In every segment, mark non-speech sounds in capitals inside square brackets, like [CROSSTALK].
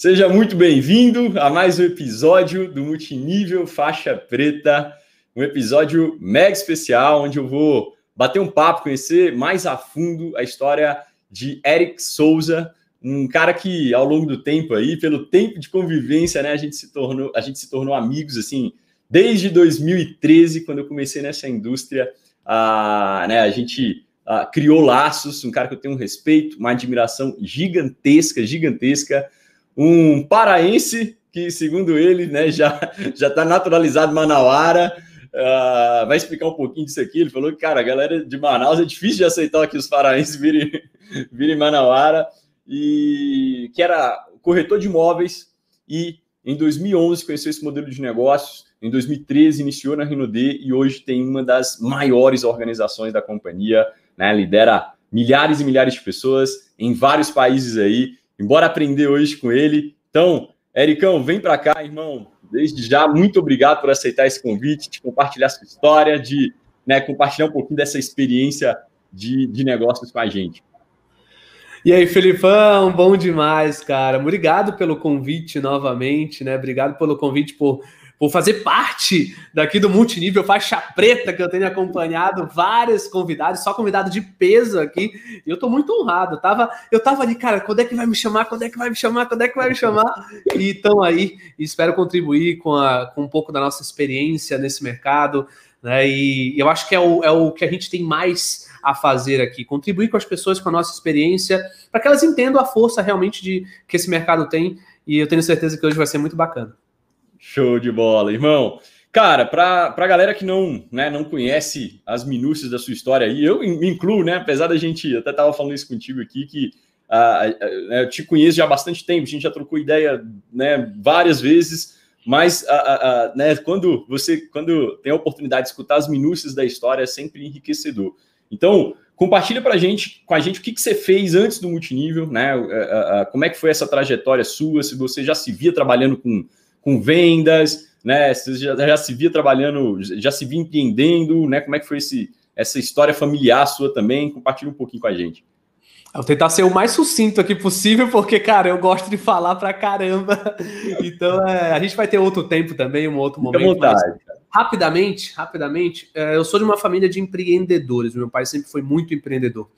Seja muito bem-vindo a mais um episódio do Multinível Faixa Preta, um episódio mega especial onde eu vou bater um papo, conhecer mais a fundo a história de Eric Souza, um cara que ao longo do tempo aí, pelo tempo de convivência, né, a gente se tornou, a gente se tornou amigos assim, desde 2013, quando eu comecei nessa indústria, a, né, a gente a, criou laços, um cara que eu tenho um respeito, uma admiração gigantesca, gigantesca um paraense que, segundo ele, né, já está naturalizado manauara. Uh, vai explicar um pouquinho disso aqui. Ele falou que, cara, a galera de Manaus é difícil de aceitar que os paraenses virem, [LAUGHS] virem manauara. E que era corretor de imóveis e em 2011 conheceu esse modelo de negócios. Em 2013 iniciou na Rinode e hoje tem uma das maiores organizações da companhia, né? Lidera milhares e milhares de pessoas em vários países aí embora aprender hoje com ele. Então, Ericão, vem para cá, irmão. Desde já, muito obrigado por aceitar esse convite, de compartilhar sua história, de né, compartilhar um pouquinho dessa experiência de, de negócios com a gente. E aí, Felipão, bom demais, cara. Obrigado pelo convite novamente, né? Obrigado pelo convite por por fazer parte daqui do multinível faixa preta que eu tenho acompanhado vários convidados, só convidado de peso aqui. E eu tô muito honrado. Eu tava, eu tava ali, cara, quando é que vai me chamar? Quando é que vai me chamar? Quando é que vai me chamar? E estão aí, e espero contribuir com, a, com um pouco da nossa experiência nesse mercado. Né? E eu acho que é o, é o que a gente tem mais a fazer aqui, contribuir com as pessoas com a nossa experiência, para que elas entendam a força realmente de que esse mercado tem. E eu tenho certeza que hoje vai ser muito bacana. Show de bola, irmão. Cara, para a galera que não, né, não conhece as minúcias da sua história aí, eu me incluo, né? Apesar da gente, até estava falando isso contigo aqui, que uh, eu te conheço já há bastante tempo, a gente já trocou ideia né, várias vezes, mas uh, uh, né, quando você quando tem a oportunidade de escutar as minúcias da história, é sempre enriquecedor. Então, compartilha para gente, com a gente o que, que você fez antes do multinível, né? como é que foi essa trajetória sua, se você já se via trabalhando com com vendas, né? Você já, já se via trabalhando, já se via empreendendo, né? Como é que foi esse, essa história familiar sua também? Compartilha um pouquinho com a gente. Vou tentar ser o mais sucinto aqui possível, porque, cara, eu gosto de falar pra caramba. [LAUGHS] Então, é, a gente vai ter outro tempo também, um outro Fica momento. Mas, rapidamente, rapidamente, é, eu sou de uma família de empreendedores. Meu pai sempre foi muito empreendedor.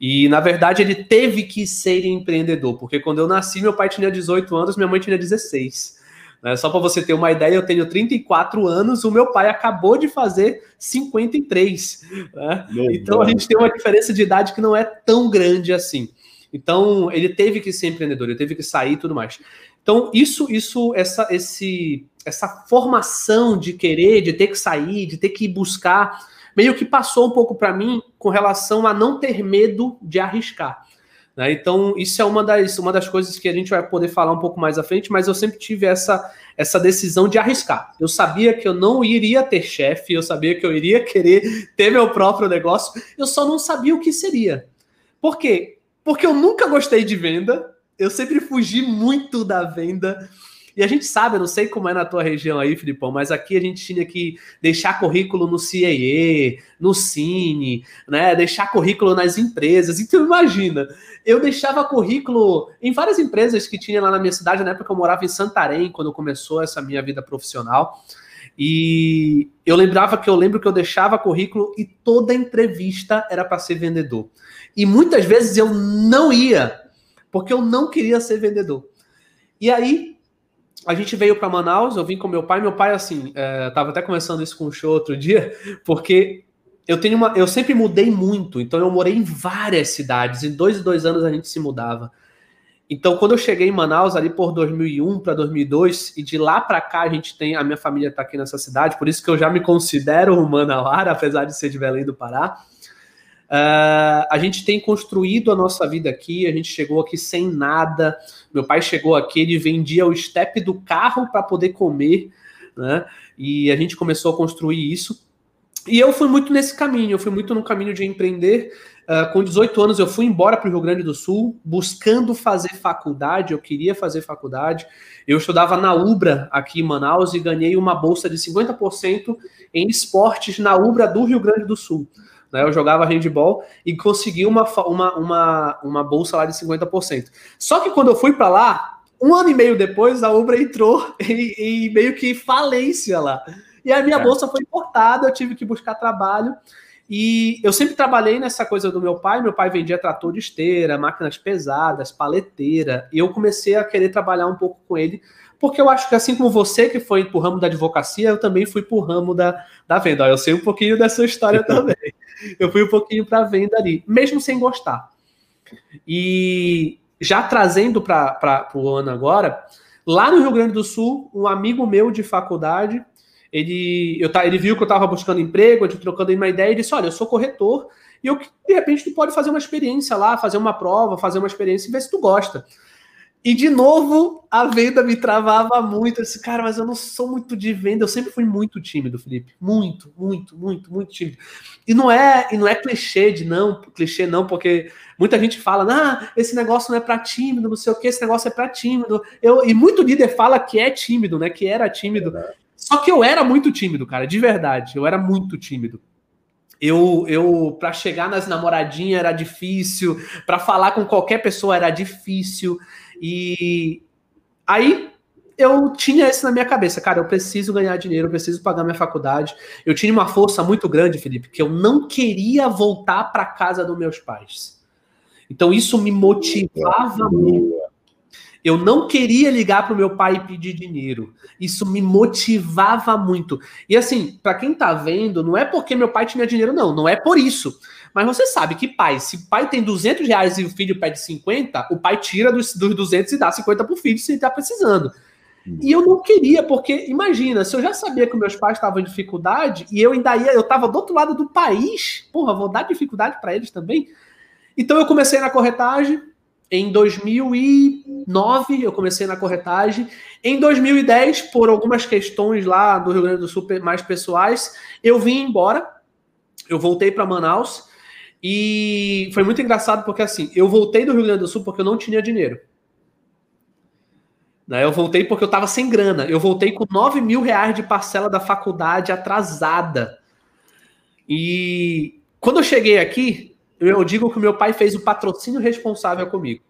E, na verdade, ele teve que ser empreendedor, porque quando eu nasci, meu pai tinha 18 anos, minha mãe tinha 16. Né? Só para você ter uma ideia, eu tenho 34 anos, o meu pai acabou de fazer 53. Né? Então a gente tem uma diferença de idade que não é tão grande assim. Então ele teve que ser empreendedor, ele teve que sair e tudo mais. Então isso, isso, essa, esse, essa formação de querer, de ter que sair, de ter que buscar, meio que passou um pouco para mim com relação a não ter medo de arriscar. Né? Então, isso é uma das, uma das coisas que a gente vai poder falar um pouco mais à frente, mas eu sempre tive essa, essa decisão de arriscar. Eu sabia que eu não iria ter chefe, eu sabia que eu iria [LAUGHS] querer ter meu próprio negócio, eu só não sabia o que seria. Por quê? Porque eu nunca gostei de venda, eu sempre fugi muito da venda. E a gente sabe, eu não sei como é na tua região aí, Filipão, mas aqui a gente tinha que deixar currículo no CIE, no Cine, né? Deixar currículo nas empresas. Então imagina, eu deixava currículo em várias empresas que tinha lá na minha cidade, na época eu morava em Santarém, quando começou essa minha vida profissional. E eu lembrava que eu lembro que eu deixava currículo e toda entrevista era para ser vendedor. E muitas vezes eu não ia, porque eu não queria ser vendedor. E aí a gente veio para Manaus, eu vim com meu pai. Meu pai, assim, é, tava até começando isso com o show outro dia, [LAUGHS] porque eu tenho uma. Eu sempre mudei muito, então eu morei em várias cidades. Em dois e dois anos a gente se mudava. Então, quando eu cheguei em Manaus, ali por 2001 para 2002, e de lá para cá a gente tem. A minha família está aqui nessa cidade, por isso que eu já me considero um manauara, [LAUGHS] apesar de ser de Belém do Pará. Uh, a gente tem construído a nossa vida aqui, a gente chegou aqui sem nada. Meu pai chegou aqui, ele vendia o step do carro para poder comer, né? E a gente começou a construir isso. E eu fui muito nesse caminho, eu fui muito no caminho de empreender. Uh, com 18 anos, eu fui embora para o Rio Grande do Sul, buscando fazer faculdade. Eu queria fazer faculdade. Eu estudava na Ubra, aqui em Manaus, e ganhei uma bolsa de 50% em esportes na Ubra do Rio Grande do Sul. Né? Eu jogava handball e consegui uma, uma, uma, uma bolsa lá de 50%. Só que quando eu fui para lá, Um ano e meio depois, a Ubra entrou em, [LAUGHS] em meio que falência lá. E a minha é. bolsa foi cortada, eu tive que buscar trabalho. E eu sempre trabalhei nessa coisa do meu pai. Meu pai vendia trator de esteira, máquinas pesadas, paleteira. E eu comecei a querer trabalhar um pouco com ele, porque eu acho que assim como você que foi pro ramo da advocacia, eu também fui pro ramo da, da venda. Eu sei um pouquinho dessa história [LAUGHS] também. Eu fui um pouquinho para venda ali, mesmo sem gostar. E já trazendo para o ano agora, lá no Rio Grande do Sul, um amigo meu de faculdade, ele, eu, ele viu que eu estava buscando emprego, eu trocando uma ideia, e disse: Olha, eu sou corretor, e eu, de repente tu pode fazer uma experiência lá, fazer uma prova, fazer uma experiência e ver se tu gosta. E de novo, a venda me travava muito. Eu disse, cara, mas eu não sou muito de venda. Eu sempre fui muito tímido, Felipe. Muito, muito, muito, muito tímido. E não é, e não é clichê de não, clichê não, porque muita gente fala, ah, esse negócio não é para tímido, não sei o que, esse negócio é para tímido. Eu, e muito líder fala que é tímido, né? Que era tímido. Só que eu era muito tímido, cara, de verdade. Eu era muito tímido. Eu, eu para chegar nas namoradinhas era difícil, para falar com qualquer pessoa era difícil. E aí eu tinha isso na minha cabeça, cara, eu preciso ganhar dinheiro, eu preciso pagar minha faculdade. Eu tinha uma força muito grande, Felipe, que eu não queria voltar para casa dos meus pais. Então isso me motivava muito. Eu não queria ligar para o meu pai e pedir dinheiro. Isso me motivava muito. E assim, para quem tá vendo, não é porque meu pai tinha dinheiro, não. Não é por isso. Mas você sabe que pai, se o pai tem 200 reais e o filho pede 50, o pai tira dos, dos 200 e dá 50 pro filho se ele tá precisando. E eu não queria, porque imagina, se eu já sabia que meus pais estavam em dificuldade e eu ainda ia, eu tava do outro lado do país, porra, vou dar dificuldade para eles também. Então eu comecei na corretagem. Em 2009 eu comecei na corretagem. Em 2010, por algumas questões lá do Rio Grande do Sul mais pessoais, eu vim embora. Eu voltei para Manaus e foi muito engraçado porque assim, eu voltei do Rio Grande do Sul porque eu não tinha dinheiro. Né, eu voltei porque eu estava sem grana. Eu voltei com 9 mil reais de parcela da faculdade atrasada. E quando eu cheguei aqui, eu digo que o meu pai fez o patrocínio responsável comigo.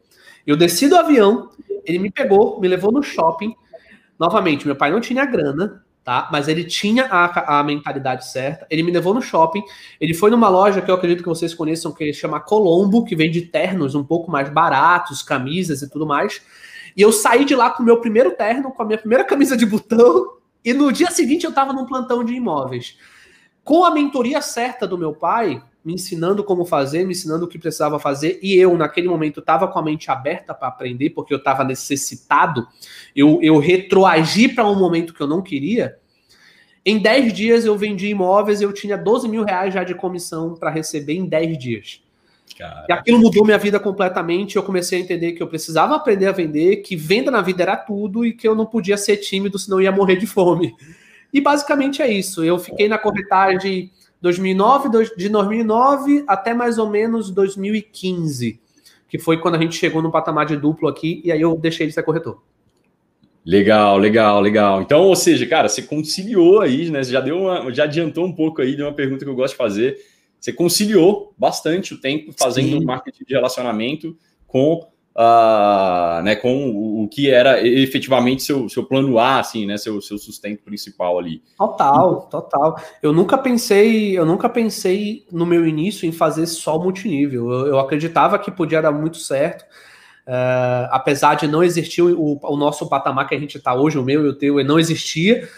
Eu desci do avião, ele me pegou, me levou no shopping. Novamente, meu pai não tinha grana, tá? Mas ele tinha a, a mentalidade certa. Ele me levou no shopping. Ele foi numa loja que eu acredito que vocês conheçam, que chama Colombo, que vende ternos um pouco mais baratos, camisas e tudo mais. E eu saí de lá com o meu primeiro terno, com a minha primeira camisa de botão. E no dia seguinte eu estava num plantão de imóveis. Com a mentoria certa do meu pai, me ensinando como fazer, me ensinando o que precisava fazer, e eu, naquele momento, estava com a mente aberta para aprender, porque eu estava necessitado, eu, eu retroagi para um momento que eu não queria. Em 10 dias eu vendi imóveis, eu tinha 12 mil reais já de comissão para receber em 10 dias. Cara. E aquilo mudou minha vida completamente. Eu comecei a entender que eu precisava aprender a vender, que venda na vida era tudo e que eu não podia ser tímido, senão ia morrer de fome. E basicamente é isso. Eu fiquei na corretagem 2009, de 2009 até mais ou menos 2015, que foi quando a gente chegou no patamar de duplo aqui, e aí eu deixei de ser corretor. Legal, legal, legal. Então, ou seja, cara, você conciliou aí, né? Você já deu uma, já adiantou um pouco aí de uma pergunta que eu gosto de fazer. Você conciliou bastante o tempo fazendo Sim. marketing de relacionamento com uh, né, com o, que era efetivamente seu, seu plano A, assim, né, seu, seu sustento principal ali. Total, total. Eu nunca pensei, eu nunca pensei no meu início em fazer só multinível. Eu, eu acreditava que podia dar muito certo. Uh, apesar de não existir o, o, nosso patamar que a gente está hoje, o meu e o teu, não existia,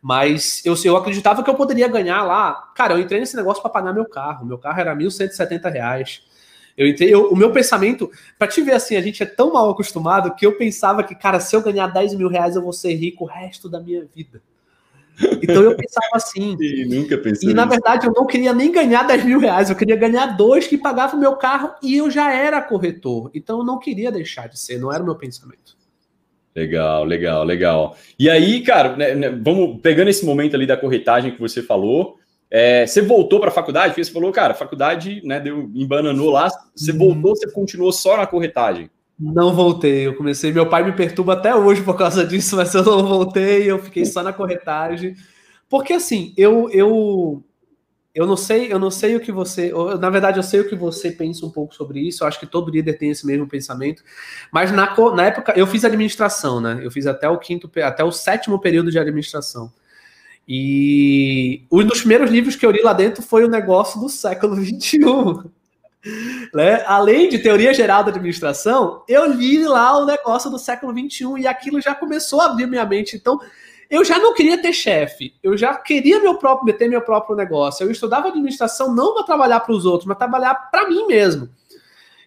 mas eu, eu acreditava que eu poderia ganhar lá. Cara, eu entrei nesse negócio para pagar meu carro. Meu carro era R$ 1.170. Eu entrei, eu, o meu pensamento, para te ver assim, a gente é tão mal acostumado que eu pensava que, cara, se eu ganhar 10 mil reais, eu vou ser rico o resto da minha vida. Então eu pensava assim. [LAUGHS] e nunca pensei. E na verdade eu não queria nem ganhar 10 mil reais, eu queria ganhar dois que pagavam o meu carro e eu já era corretor. Então eu não queria deixar de ser, não era o meu pensamento. Legal, legal, legal. E aí, cara, né, né, vamos pegando esse momento ali da corretagem que você falou. É, você voltou para a faculdade? Porque você falou, cara, a faculdade né, deu, embananou lá. Você voltou, você continuou só na corretagem? Não voltei. Eu comecei. Meu pai me perturba até hoje por causa disso, mas eu não voltei. Eu fiquei só na corretagem. Porque assim, eu, eu eu não sei, eu não sei o que você, na verdade eu sei o que você pensa um pouco sobre isso. Eu acho que todo líder tem esse mesmo pensamento. Mas na, na época eu fiz administração, né? Eu fiz até o quinto, até o sétimo período de administração. E um dos primeiros livros que eu li lá dentro foi o negócio do século [LAUGHS] 21. Né? Além de teoria geral da administração, eu li lá o negócio do século 21 e aquilo já começou a abrir minha mente. Então, eu já não queria ter chefe, eu já queria meu próprio, ter meu próprio negócio. Eu estudava administração não para trabalhar para os outros, mas trabalhar para mim mesmo.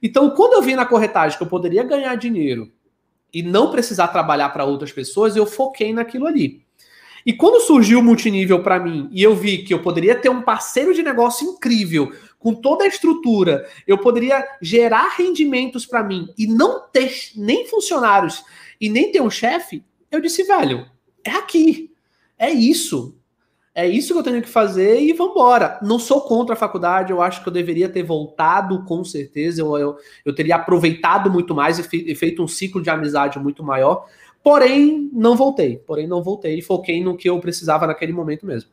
Então, quando eu vi na corretagem que eu poderia ganhar dinheiro e não precisar trabalhar para outras pessoas, eu foquei naquilo ali. E quando surgiu o multinível para mim e eu vi que eu poderia ter um parceiro de negócio incrível, com toda a estrutura, eu poderia gerar rendimentos para mim e não ter nem funcionários e nem ter um chefe, eu disse, velho, é aqui. É isso. É isso que eu tenho que fazer e vambora. Não sou contra a faculdade, eu acho que eu deveria ter voltado com certeza. Eu, eu, eu teria aproveitado muito mais e, feito um ciclo de amizade muito maior. Porém, não voltei. Porém, não voltei e foquei no que eu precisava naquele momento mesmo.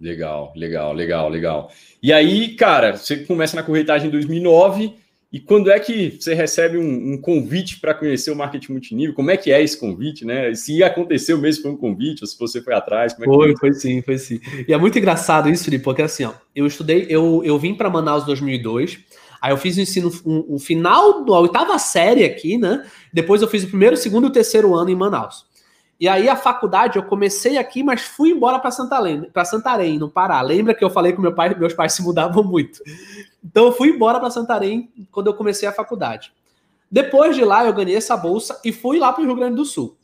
Legal, legal, legal, legal. E aí, cara, você começa na corretagem em 2009 e quando é que você recebe um, um convite para conhecer o marketing multinível? Como é que é esse convite, né? Se aconteceu mesmo foi um convite, ou se você foi atrás? É foi, foi, foi sim, foi sim. E é muito engraçado isso, Felipe, porque assim, ó, eu estudei, eu, eu vim para Manaus em 2002, aí eu fiz o ensino, o, um, final da oitava série aqui, né? Depois eu fiz o primeiro, segundo e o terceiro ano em Manaus. E aí a faculdade eu comecei aqui, mas fui embora para Santarém, para Santarém, no Pará. Lembra que eu falei que meu pai, meus pais se mudavam muito. Então eu fui embora para Santarém quando eu comecei a faculdade. Depois de lá eu ganhei essa bolsa e fui lá para o Rio Grande do Sul.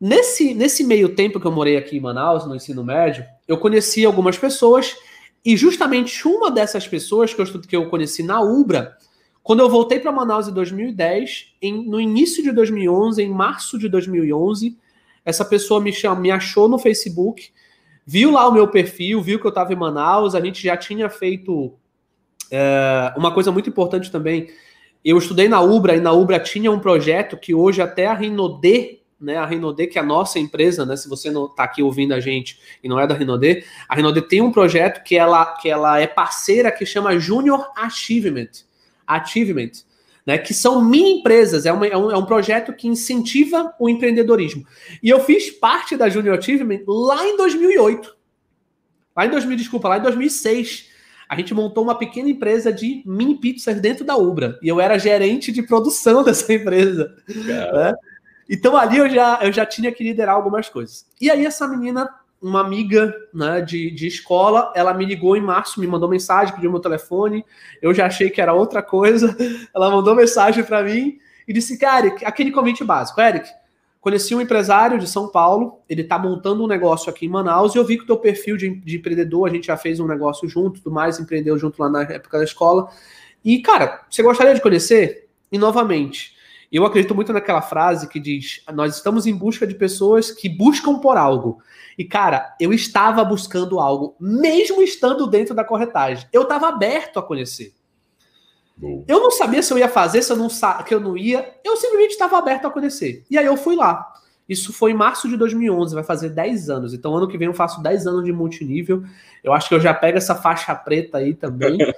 Nesse, nesse meio tempo que eu morei aqui em Manaus, no ensino médio, eu conheci algumas pessoas e justamente uma dessas pessoas que eu, que eu conheci na Ubra quando eu voltei para Manaus em 2010, em, no início de 2011, em março de 2011, essa pessoa me, chama, me achou no Facebook, viu lá o meu perfil, viu que eu estava em Manaus, a gente já tinha feito é, uma coisa muito importante também. Eu estudei na Ubra e na Ubra tinha um projeto que hoje até a Rinodê, né, a Rinodê, que é a nossa empresa, né, se você não está aqui ouvindo a gente e não é da Rinodê, a Rinodê tem um projeto que ela, que ela é parceira que chama Junior Achievement. Achievement, né, que são mini empresas, é, uma, é, um, é um projeto que incentiva o empreendedorismo. E eu fiz parte da Junior Achievement lá em 2008. Lá em 2000, desculpa, lá em 2006. A gente montou uma pequena empresa de mini pizzas dentro da Ubra. E eu era gerente de produção [LAUGHS] dessa empresa. Né? Então ali eu já, eu já tinha que liderar algumas coisas. E aí essa menina uma amiga né, de, de escola, ela me ligou em março, me mandou mensagem, pediu meu telefone, eu já achei que era outra coisa, [LAUGHS] ela mandou mensagem para mim e disse, cara, aquele convite básico, Eric, conheci um empresário de São Paulo, ele está montando um negócio aqui em Manaus e eu vi que o teu perfil de, de empreendedor, a gente já fez um negócio junto, tudo mais, empreendeu junto lá na época da escola, e cara, você gostaria de conhecer? E novamente, eu acredito muito naquela frase que diz: nós estamos em busca de pessoas que buscam por algo. E, cara, eu estava buscando algo, mesmo estando dentro da corretagem. Eu estava aberto a conhecer. Boa. Eu não sabia se eu ia fazer, se eu não sa que eu não ia. Eu simplesmente estava aberto a conhecer. E aí eu fui lá. Isso foi em março de 2011, vai fazer 10 anos. Então, ano que vem eu faço 10 anos de multinível. Eu acho que eu já pego essa faixa preta aí também. [LAUGHS]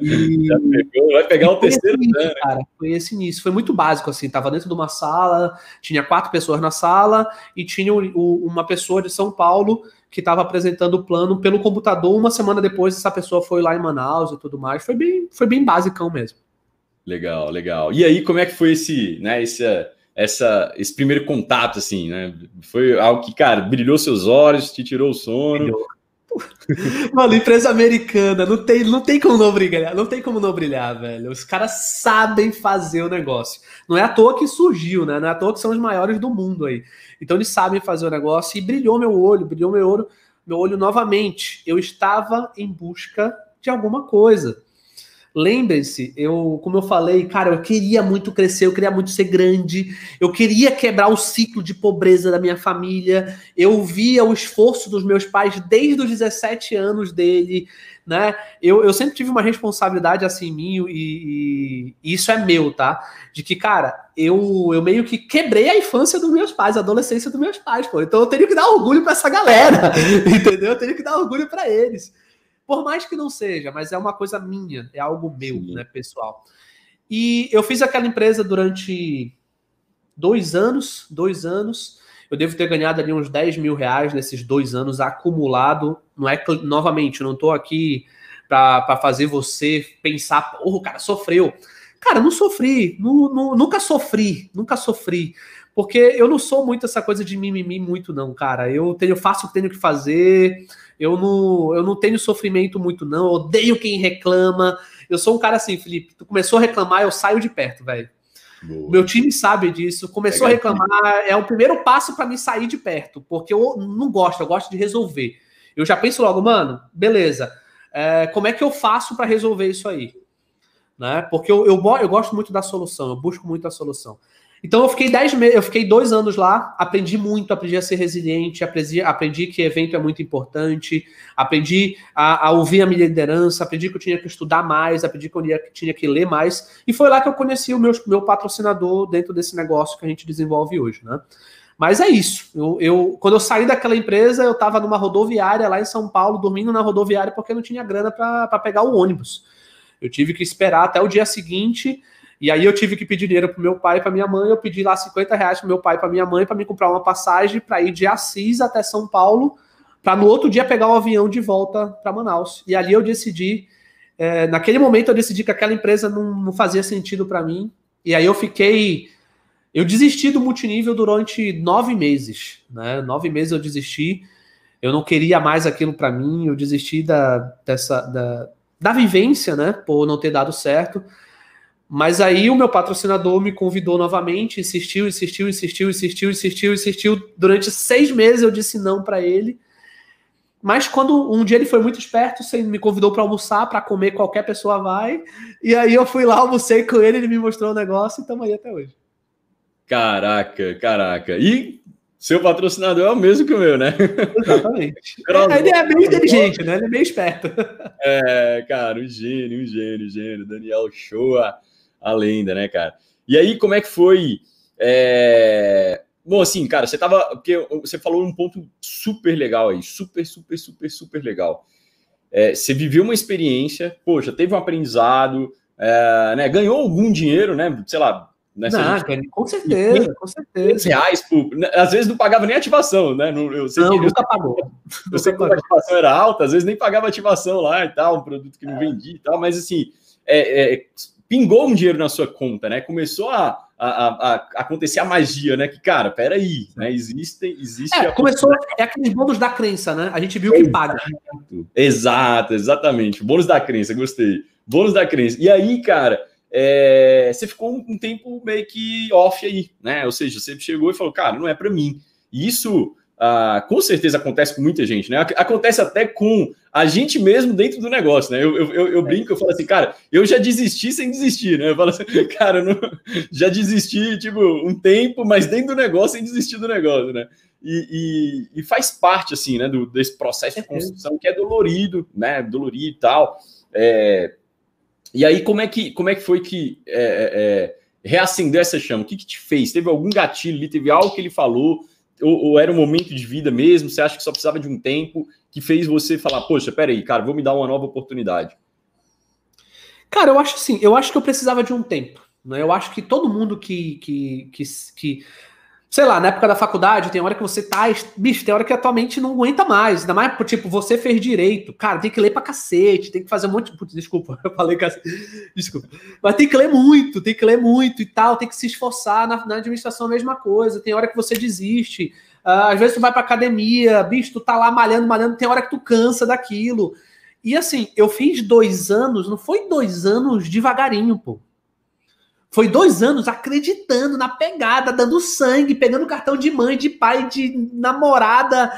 E... Já pegou, vai pegar o terceiro início, né? cara. Foi esse início. Foi muito básico, assim. Tava dentro de uma sala, tinha quatro pessoas na sala e tinha uma pessoa de São Paulo que estava apresentando o plano pelo computador. Uma semana depois, essa pessoa foi lá em Manaus e tudo mais. Foi bem, foi bem basicão mesmo. Legal, legal. E aí, como é que foi esse, né, esse essa, esse primeiro contato, assim, né? Foi algo que, cara, brilhou seus olhos, te tirou o sono. [LAUGHS] Mano, empresa americana, não tem, não tem como não brilhar, não tem como não brilhar, velho. Os caras sabem fazer o negócio. Não é à toa que surgiu, né? Não é à toa que são os maiores do mundo aí. Então eles sabem fazer o negócio e brilhou meu olho, brilhou meu olho, meu olho novamente. Eu estava em busca de alguma coisa. Lembre-se, eu, como eu falei, cara, eu queria muito crescer, eu queria muito ser grande, eu queria quebrar o ciclo de pobreza da minha família. Eu via o esforço dos meus pais desde os 17 anos dele, né? Eu, eu sempre tive uma responsabilidade assim em e, e, isso é meu, tá? De que, cara, eu, eu meio que quebrei a infância dos meus pais, a adolescência dos meus pais, pô. Então eu teria que dar orgulho para essa galera, [LAUGHS] entendeu? Eu teria que dar orgulho para eles. Por mais que não seja, mas é uma coisa minha, é algo meu, Sim. né, pessoal. E eu fiz aquela empresa durante dois anos, dois anos. Eu devo ter ganhado ali uns 10 mil reais nesses dois anos acumulado. Não é novamente, não estou aqui para fazer você pensar, porra, o cara sofreu. Cara, não sofri, nunca sofri, nunca sofri. Porque eu não sou muito essa coisa de mimimi muito, não, cara. Eu tenho, faço o que tenho que fazer, eu não, eu não tenho sofrimento muito, não. Eu odeio quem reclama. Eu sou um cara assim, Felipe. Tu começou a reclamar, eu saio de perto, velho. Meu time sabe disso. Começou a reclamar, é o primeiro passo para mim sair de perto, porque eu não gosto, eu gosto de resolver. Eu já penso logo, mano, beleza. É, como é que eu faço para resolver isso aí? Né? Porque eu, eu, eu gosto muito da solução, eu busco muito a solução. Então eu fiquei dez meses, eu fiquei dois anos lá, aprendi muito, aprendi a ser resiliente, aprendi, aprendi que evento é muito importante, aprendi a, a, ouvir a minha liderança, aprendi que eu tinha que estudar mais, aprendi que eu tinha, tinha que ler mais, e foi lá que eu conheci o meu, meu patrocinador dentro desse negócio que a gente desenvolve hoje, né? Mas é isso. Eu, eu quando eu saí daquela empresa, eu estava numa rodoviária lá em São Paulo, dormindo na rodoviária porque não tinha grana para pegar o ônibus. Eu tive que esperar até o dia seguinte e aí eu tive que pedir dinheiro pro meu pai e pra minha mãe. Eu pedi lá 50 reais pro meu pai e pra minha mãe para me comprar uma passagem para ir de Assis até São Paulo, para no outro dia pegar o avião de volta para Manaus. E ali eu decidi, é, naquele momento eu decidi que aquela empresa não, não fazia sentido para mim. E aí eu fiquei. Eu desisti do multinível durante nove meses. Né? Nove meses eu desisti. Eu não queria mais aquilo para mim. Eu desisti da, dessa, da, da vivência, né? Por não ter dado certo. Mas aí o meu patrocinador me convidou novamente, insistiu, insistiu, insistiu, insistiu, insistiu, insistiu. Durante seis meses eu disse não para ele. Mas quando um dia ele foi muito esperto, me convidou para almoçar, para comer, qualquer pessoa vai. E aí eu fui lá, almocei com ele, ele me mostrou o negócio e estamos aí até hoje. Caraca, caraca. E seu patrocinador é o mesmo que o meu, né? Exatamente. [LAUGHS] ele é bem inteligente, né? Ele é bem esperto. É, cara, um gênio, um gênio, um gênio. Daniel Shoa a lenda, né, cara? E aí, como é que foi? É... Bom, assim, cara, você tava. Porque você falou um ponto super legal aí, super, super, super, super legal. É, você viveu uma experiência, poxa, teve um aprendizado, é, né, ganhou algum dinheiro, né? Sei lá. Né, não, gente... com certeza, com certeza. Reais, por... Né, às vezes não pagava nem ativação, né? Eu sei não, que, nunca pagou. Eu sei que a ativação era alta, às vezes nem pagava ativação lá e tal, um produto que não é. vendia e tal, mas assim, é, é, pingou um dinheiro na sua conta, né? Começou a, a, a, a acontecer a magia, né? Que, cara, peraí, né? Existe, existe. É, começou, é aqueles bônus da crença, né? A gente viu que paga. Exato, exatamente. Bônus da crença, gostei. Bônus da crença. E aí, cara, é, você ficou um, um tempo meio que off aí, né? Ou seja, você chegou e falou, cara, não é para mim. E isso ah, com certeza acontece com muita gente, né? Acontece até com a gente mesmo dentro do negócio, né? Eu, eu, eu brinco, eu falo assim, cara, eu já desisti sem desistir, né? Eu falo assim, [LAUGHS] cara, não, já desisti, tipo, um tempo, mas dentro do negócio sem desistir do negócio, né? E, e, e faz parte, assim, né, do, desse processo de construção que é dolorido, né? Dolorido e tal. É... E aí, como é que, como é que foi que é, é, é reacendeu essa chama? O que, que te fez? Teve algum gatilho ali? Teve algo que ele falou? ou, ou, era um momento de vida mesmo? Você acha que só precisava de um tempo que fez você falar, poxa, peraí, cara, vou me dar uma nova oportunidade? Cara, eu acho assim, eu acho que eu precisava de um tempo. Né? Eu acho que todo mundo que, que, que, que sei lá, na época da faculdade, tem hora que você tá. Bicho, tem hora que a tua mente não aguenta mais. Ainda mais, tipo, você fez direito. Cara, tem que ler pra cacete, tem que fazer um monte de. Putz, desculpa, [LAUGHS] eu falei cacete. Desculpa. Mas tem que ler muito, tem que ler muito e tal, tem que se esforçar. Na, na administração, a mesma coisa. Tem hora que você desiste. Uh, às vezes tu vai pra academia, bicho, tu tá lá malhando, malhando, tem hora que tu cansa daquilo. E assim, eu fiz dois anos, não foi dois anos devagarinho, pô. Foi dois anos acreditando na pegada, dando sangue, pegando cartão de mãe, de pai, de namorada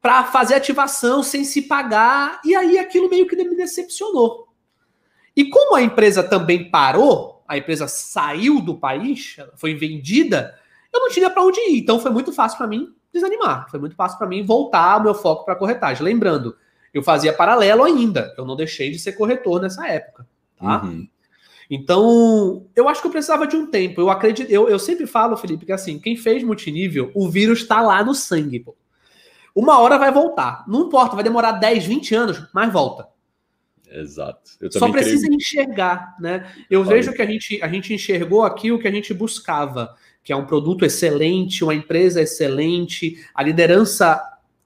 para fazer ativação sem se pagar. E aí aquilo meio que me decepcionou. E como a empresa também parou, a empresa saiu do país, foi vendida, eu não tinha para onde ir. Então foi muito fácil para mim desanimar. Foi muito fácil para mim voltar o meu foco para corretagem. Lembrando, eu fazia paralelo ainda. Eu não deixei de ser corretor nessa época. Tá? Uhum. Então, eu acho que eu precisava de um tempo. Eu acredito, eu, eu sempre falo, Felipe, que assim, quem fez multinível, o vírus está lá no sangue, pô. Uma hora vai voltar. Não importa, vai demorar 10, 20 anos, mas volta. Exato. Só precisa creio. enxergar, né? Eu vejo que a gente, a gente enxergou aqui o que a gente buscava, que é um produto excelente, uma empresa excelente, a liderança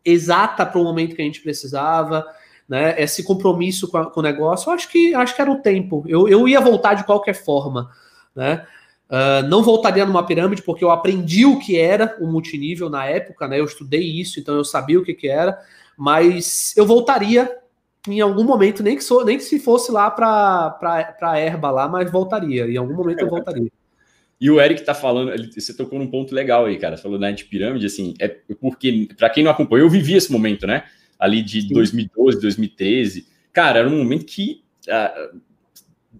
exata para o momento que a gente precisava, né? Esse compromisso com, a, com o negócio, eu acho que acho que era o tempo. Eu, eu ia voltar de qualquer forma, né? Uh, não voltaria numa pirâmide porque eu aprendi o que era o multinível na época, né? Eu estudei isso, então eu sabia o que, que era, mas eu voltaria em algum momento, nem que, so, nem que se fosse lá para a erva lá, mas voltaria. Em algum momento eu voltaria. E o Eric tá falando, ele, você tocou num ponto legal aí, cara. Você falou da de pirâmide, assim, é porque, para quem não acompanhou, eu vivi esse momento, né? Ali de Sim. 2012, 2013. Cara, era um momento que a,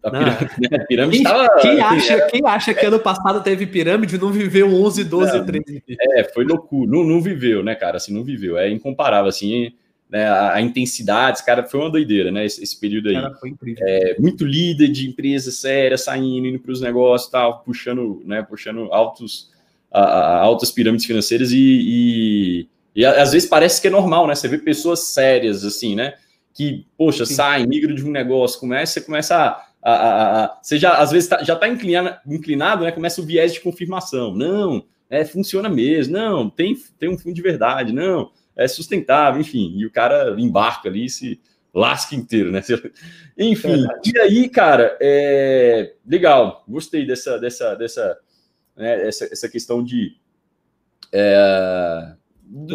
a pirâmide, né? a pirâmide quem, tava, quem, acha, era... quem acha que ano passado teve pirâmide não viveu 11, 12, não, 13. É, foi loucura. Não, não viveu, né, cara? Assim, não viveu. É incomparável, assim né, a, a, intensidade, cara, foi uma doideira, né? Esse, esse período aí. Cara, foi incrível. É, muito líder de empresa séria, saindo, indo para os negócios, tal, puxando, né, puxando altos, a, a, altas pirâmides financeiras e, e, e, às vezes parece que é normal, né? Você vê pessoas sérias, assim, né? Que, poxa, Sim. sai, migra de um negócio, começa, você começa a. a, a, a você já, às vezes, tá, já está inclinado, inclinado, né? Começa o viés de confirmação. Não, é, funciona mesmo. Não, tem, tem um fundo de verdade. Não, é sustentável, enfim, e o cara embarca ali e se lasca inteiro, né? [LAUGHS] Enfim, e aí, cara, é... legal, gostei dessa, dessa, dessa, né, essa, essa questão de é...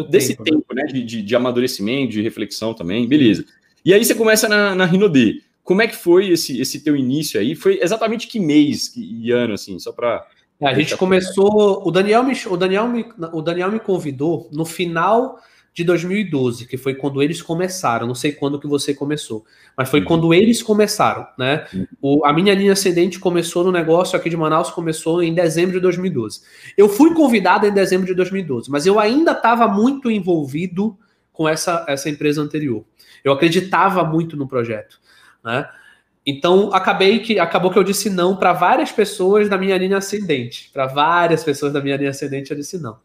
desse tempo, tempo né? De, de, de, amadurecimento, de reflexão também, beleza. E aí você começa na, na Rinode. Como é que foi esse, esse teu início aí? Foi exatamente que mês e ano, assim, só para a gente começou. O Daniel, me, o, Daniel me, o Daniel me convidou no final de 2012, que foi quando eles começaram. Não sei quando que você começou, mas foi uhum. quando eles começaram, né? Uhum. O, a minha linha ascendente começou no negócio aqui de Manaus, começou em dezembro de 2012. Eu fui convidado em dezembro de 2012, mas eu ainda estava muito envolvido com essa, essa empresa anterior. Eu acreditava muito no projeto, né? Então acabei que acabou que eu disse não para várias pessoas da minha linha ascendente, para várias pessoas da minha linha ascendente eu disse não.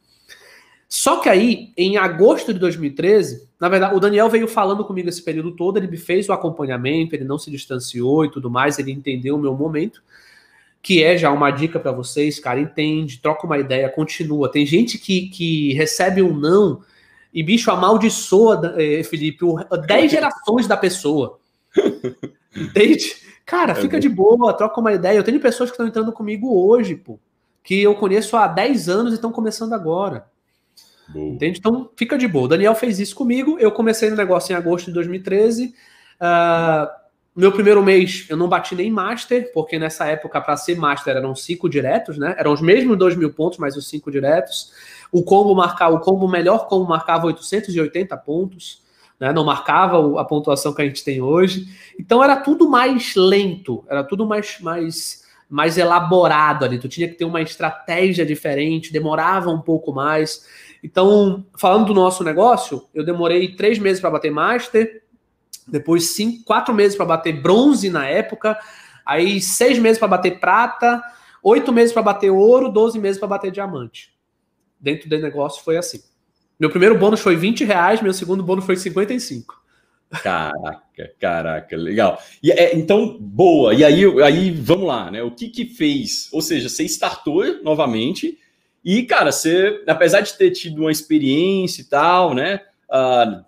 Só que aí, em agosto de 2013, na verdade, o Daniel veio falando comigo esse período todo, ele me fez o acompanhamento, ele não se distanciou e tudo mais, ele entendeu o meu momento, que é já uma dica para vocês, cara, entende, troca uma ideia, continua. Tem gente que, que recebe um não e, bicho, amaldiçoa, eh, Felipe, 10 [LAUGHS] gerações da pessoa. [LAUGHS] Entende? Cara, é fica de boa, troca uma ideia. Eu tenho pessoas que estão entrando comigo hoje, pô, que eu conheço há 10 anos e estão começando agora. Boa. Entende? Então fica de boa. O Daniel fez isso comigo. Eu comecei no negócio em agosto de 2013. Uh, ah, meu primeiro mês eu não bati nem master, porque nessa época, para ser master, eram cinco diretos, né? Eram os mesmos dois mil pontos, mas os cinco diretos. O combo marcava, o combo melhor combo marcava 880 pontos, né? Não marcava a pontuação que a gente tem hoje. Então era tudo mais lento, era tudo mais, mais, mais elaborado ali. Tu tinha que ter uma estratégia diferente, demorava um pouco mais. Então, falando do nosso negócio, eu demorei três meses para bater Master, depois cinco, quatro meses para bater bronze na época, aí seis meses para bater prata, oito meses para bater ouro, doze meses para bater diamante. Dentro do negócio foi assim. Meu primeiro bônus foi 20 reais, meu segundo bônus foi 55. Caraca, caraca, legal. E, é, então, boa. E aí, aí, vamos lá, né? O que que fez? Ou seja, você startou novamente e, cara, você, apesar de ter tido uma experiência e tal, né? Uh,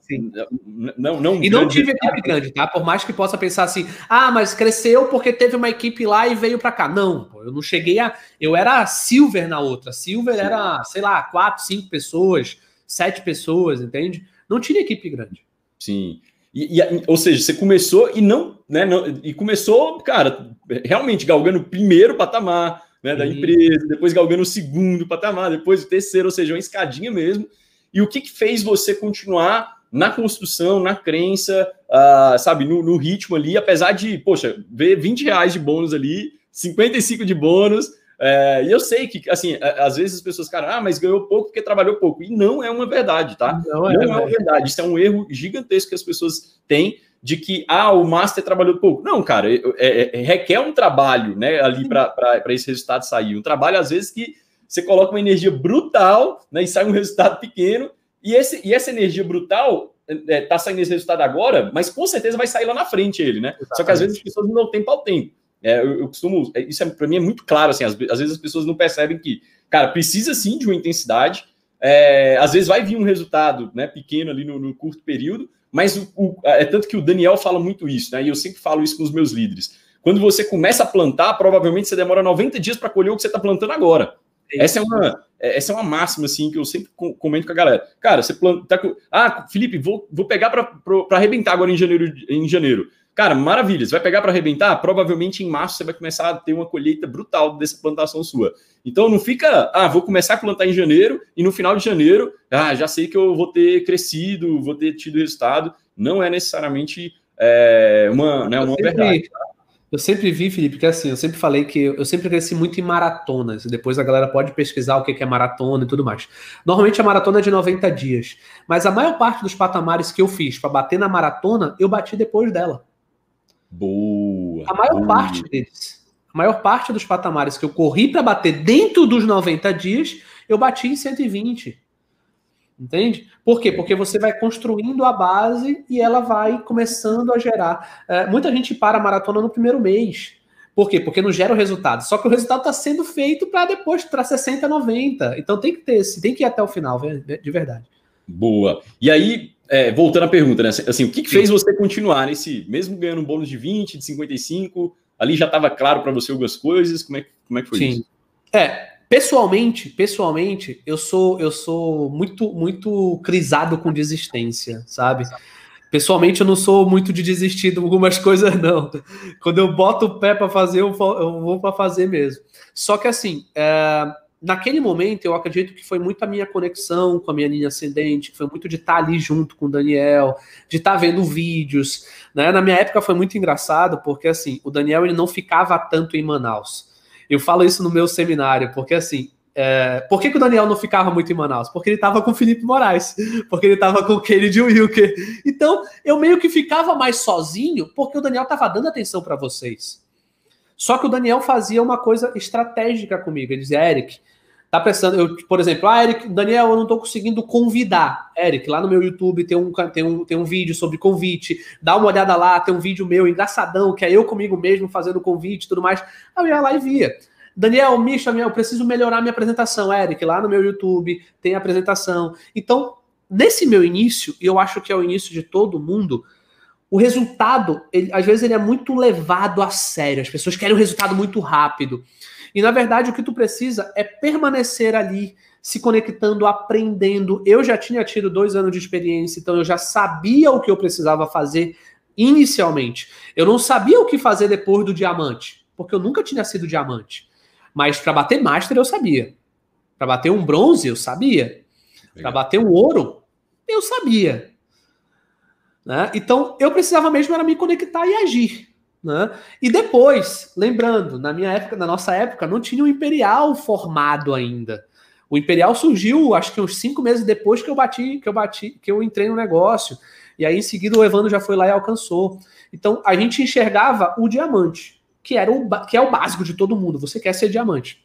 não, não e não tive equipe grande, tá? Por mais que possa pensar assim, ah, mas cresceu porque teve uma equipe lá e veio para cá. Não, pô, eu não cheguei a. Eu era silver na outra. Silver Sim. era, sei lá, quatro, cinco pessoas, sete pessoas, entende? Não tinha equipe grande. Sim. E, e, ou seja, você começou e não, né? Não, e começou, cara, realmente galgando o primeiro patamar né, da empresa, depois galgando o segundo patamar, depois o terceiro, ou seja, uma escadinha mesmo. E o que, que fez você continuar na construção, na crença, uh, sabe, no, no, ritmo ali, apesar de, poxa, ver 20 reais de bônus ali, 55 de bônus, é, e eu sei que, assim, às vezes as pessoas, cara, ah, mas ganhou pouco porque trabalhou pouco. E não é uma verdade, tá? Não, é, não é uma verdade. Isso é um erro gigantesco que as pessoas têm de que ah, o Master trabalhou pouco. Não, cara, é, é, é requer um trabalho né, ali para esse resultado sair. Um trabalho, às vezes, que você coloca uma energia brutal né, e sai um [LAUGHS] resultado pequeno. E, esse, e essa energia brutal é, tá saindo esse resultado agora, mas com certeza vai sair lá na frente ele, né? Exatamente. Só que às vezes as pessoas não dão tempo ao tempo. É, eu, eu, costumo, é, isso é, para mim é muito claro, assim, às, às, vezes as pessoas não percebem que, cara, precisa sim de uma intensidade, é, às vezes vai vir um resultado né, pequeno ali no, no curto período, mas o, o, é tanto que o Daniel fala muito isso, né? E eu sempre falo isso com os meus líderes. Quando você começa a plantar, provavelmente você demora 90 dias para colher o que você está plantando agora. Essa é uma, é, essa é uma máxima assim que eu sempre comento com a galera. Cara, você planta. Tá, ah, Felipe, vou, vou pegar para arrebentar agora em janeiro, em janeiro. Cara, maravilha. Você vai pegar para arrebentar? Provavelmente em março você vai começar a ter uma colheita brutal dessa plantação sua. Então não fica, ah, vou começar a plantar em janeiro e no final de janeiro, ah, já sei que eu vou ter crescido, vou ter tido resultado. Não é necessariamente é, uma, né, uma verdade. Tá? Eu sempre vi, Felipe, que assim, eu sempre falei que eu sempre cresci muito em maratonas. Depois a galera pode pesquisar o que é maratona e tudo mais. Normalmente a maratona é de 90 dias. Mas a maior parte dos patamares que eu fiz para bater na maratona, eu bati depois dela. Boa. A maior boa. parte deles. A maior parte dos patamares que eu corri para bater dentro dos 90 dias, eu bati em 120. Entende? Por quê? Porque você vai construindo a base e ela vai começando a gerar. É, muita gente para a maratona no primeiro mês. Por quê? Porque não gera o resultado. Só que o resultado está sendo feito para depois, para 60, 90. Então tem que ter, tem que ir até o final, de verdade. Boa. E aí, é, voltando à pergunta, né? Assim, o que, que fez você continuar nesse, mesmo ganhando um bônus de 20, de 55, ali já estava claro para você algumas coisas? Como é, como é que foi Sim. isso? É, pessoalmente, pessoalmente, eu sou eu sou muito muito crisado com desistência, sabe? Pessoalmente, eu não sou muito de desistir de algumas [LAUGHS] coisas, não. Quando eu boto o pé para fazer, eu vou para fazer mesmo. Só que assim, é naquele momento, eu acredito que foi muito a minha conexão com a minha linha ascendente, que foi muito de estar ali junto com o Daniel, de estar vendo vídeos. Né? Na minha época foi muito engraçado, porque assim, o Daniel ele não ficava tanto em Manaus. Eu falo isso no meu seminário, porque assim, é, por que, que, o Daniel não ficava muito em Manaus? Porque ele estava com o Felipe Moraes, porque ele estava com o Kennedy Wilker. Então, eu meio que ficava mais sozinho, porque o Daniel estava dando atenção para vocês. Só que o Daniel fazia uma coisa estratégica comigo. Ele dizia, Eric, tá pensando, eu, por exemplo, ah, Eric, Daniel, eu não estou conseguindo convidar. Eric, lá no meu YouTube tem um, tem, um, tem um vídeo sobre convite, dá uma olhada lá, tem um vídeo meu engraçadão, que é eu comigo mesmo fazendo convite e tudo mais. Aí eu ia lá e via. Daniel, Misha, eu preciso melhorar minha apresentação. Eric, lá no meu YouTube tem apresentação. Então, nesse meu início, e eu acho que é o início de todo mundo, o resultado, ele, às vezes, ele é muito levado a sério. As pessoas querem um resultado muito rápido. E, na verdade, o que tu precisa é permanecer ali, se conectando, aprendendo. Eu já tinha tido dois anos de experiência, então eu já sabia o que eu precisava fazer inicialmente. Eu não sabia o que fazer depois do diamante, porque eu nunca tinha sido diamante. Mas para bater master eu sabia. Para bater um bronze eu sabia. Para bater um ouro eu sabia. Né? Então, eu precisava mesmo era me conectar e agir. Né? E depois, lembrando, na minha época, na nossa época, não tinha o um Imperial formado ainda. O Imperial surgiu, acho que uns cinco meses depois que eu bati, que eu bati, que eu entrei no negócio. E aí, em seguida, o Evandro já foi lá e alcançou. Então, a gente enxergava o diamante, que era o, que é o básico de todo mundo. Você quer ser diamante.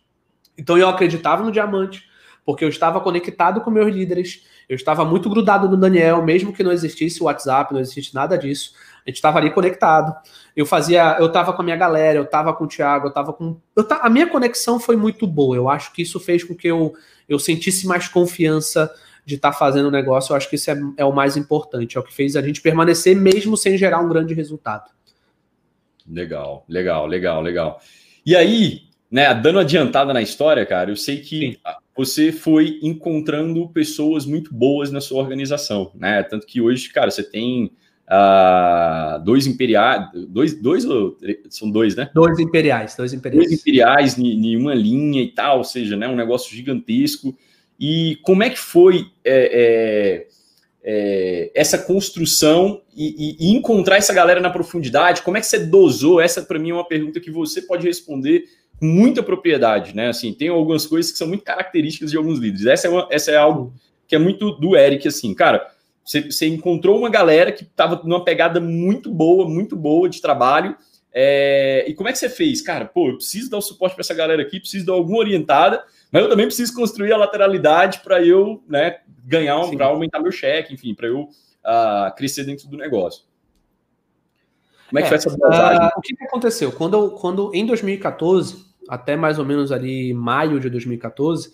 Então, eu acreditava no diamante, porque eu estava conectado com meus líderes, eu estava muito grudado no Daniel, mesmo que não existisse o WhatsApp, não existisse nada disso. A gente estava ali conectado. Eu fazia, eu estava com a minha galera, eu estava com o Thiago, eu estava com. Eu a minha conexão foi muito boa. Eu acho que isso fez com que eu, eu sentisse mais confiança de estar tá fazendo o negócio. Eu acho que isso é, é o mais importante. É o que fez a gente permanecer mesmo sem gerar um grande resultado. Legal, legal, legal, legal. E aí, né, dando adiantada na história, cara, eu sei que Sim. você foi encontrando pessoas muito boas na sua organização, né? Tanto que hoje, cara, você tem uh, dois imperiais, dois, dois ou são dois, né? Dois imperiais, dois imperiais. Dois imperiais em uma linha e tal, ou seja, né, um negócio gigantesco. E como é que foi é, é, é, essa construção e, e, encontrar essa galera na profundidade? Como é que você dosou? Essa, para mim, é uma pergunta que você pode responder com muita propriedade, né? Assim, tem algumas coisas que são muito características de alguns líderes. Essa é, uma, essa é algo que é muito do Eric, assim, cara. Você, você encontrou uma galera que estava numa pegada muito boa, muito boa de trabalho. É, e como é que você fez? Cara, pô, eu preciso dar o suporte para essa galera aqui, preciso dar alguma orientada, mas eu também preciso construir a lateralidade para eu né, ganhar, um, para aumentar meu cheque, enfim, para eu a crescer dentro do negócio. Como é que é, foi essa dosagem? Uh, o que, que aconteceu? Quando, quando em 2014, até mais ou menos ali maio de 2014,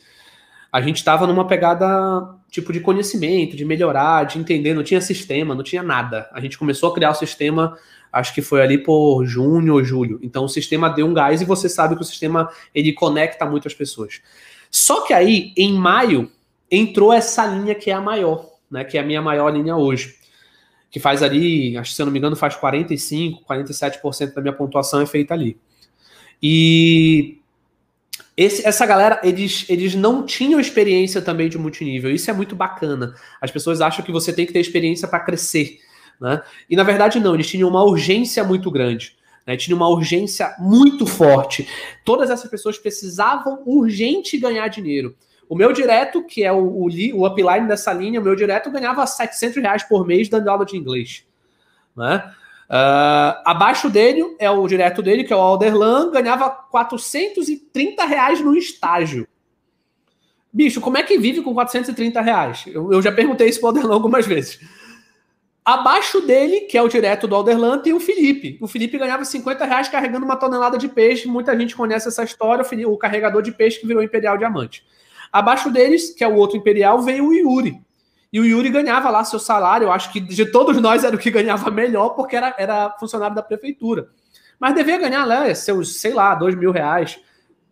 a gente estava numa pegada tipo de conhecimento, de melhorar, de entender, não tinha sistema, não tinha nada. A gente começou a criar o sistema, acho que foi ali por junho ou julho. Então o sistema deu um gás e você sabe que o sistema ele conecta muitas pessoas. Só que aí, em maio, entrou essa linha que é a maior, né? Que é a minha maior linha hoje. Que faz ali, acho que se eu não me engano, faz 45, 47% da minha pontuação é feita ali. E esse, essa galera, eles, eles não tinham experiência também de multinível. Isso é muito bacana. As pessoas acham que você tem que ter experiência para crescer. Né? E na verdade, não, eles tinham uma urgência muito grande. Né? Tinha uma urgência muito forte. Todas essas pessoas precisavam urgente ganhar dinheiro. O meu direto, que é o, o, o upline dessa linha, o meu direto ganhava 700 reais por mês dando aula de inglês. Né? Uh, abaixo dele é o direto dele, que é o Alderlan, ganhava 430 reais no estágio. Bicho, como é que vive com 430 reais? Eu, eu já perguntei isso pro Alderlan algumas vezes. Abaixo dele, que é o direto do Alderlan, tem o Felipe. O Felipe ganhava 50 reais carregando uma tonelada de peixe. Muita gente conhece essa história, o carregador de peixe que virou Imperial Diamante. Abaixo deles, que é o outro Imperial, veio o Yuri. E o Yuri ganhava lá seu salário, eu acho que de todos nós era o que ganhava melhor, porque era, era funcionário da prefeitura. Mas devia ganhar né, seus, sei lá, dois mil reais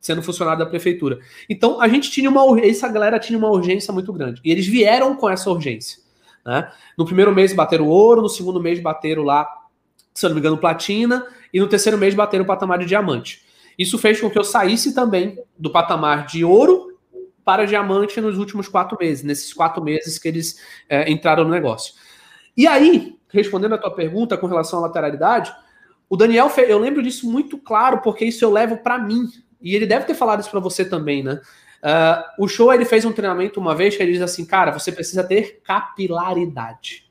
sendo funcionário da prefeitura. Então a gente tinha uma essa galera tinha uma urgência muito grande. E eles vieram com essa urgência. Né? No primeiro mês bateram ouro, no segundo mês bateram lá, se eu não me engano, platina, e no terceiro mês bateram o patamar de diamante. Isso fez com que eu saísse também do patamar de ouro para diamante nos últimos quatro meses, nesses quatro meses que eles é, entraram no negócio. E aí, respondendo a tua pergunta com relação à lateralidade, o Daniel, eu lembro disso muito claro, porque isso eu levo para mim. E ele deve ter falado isso para você também, né? Uh, o show ele fez um treinamento uma vez que ele diz assim, cara, você precisa ter capilaridade.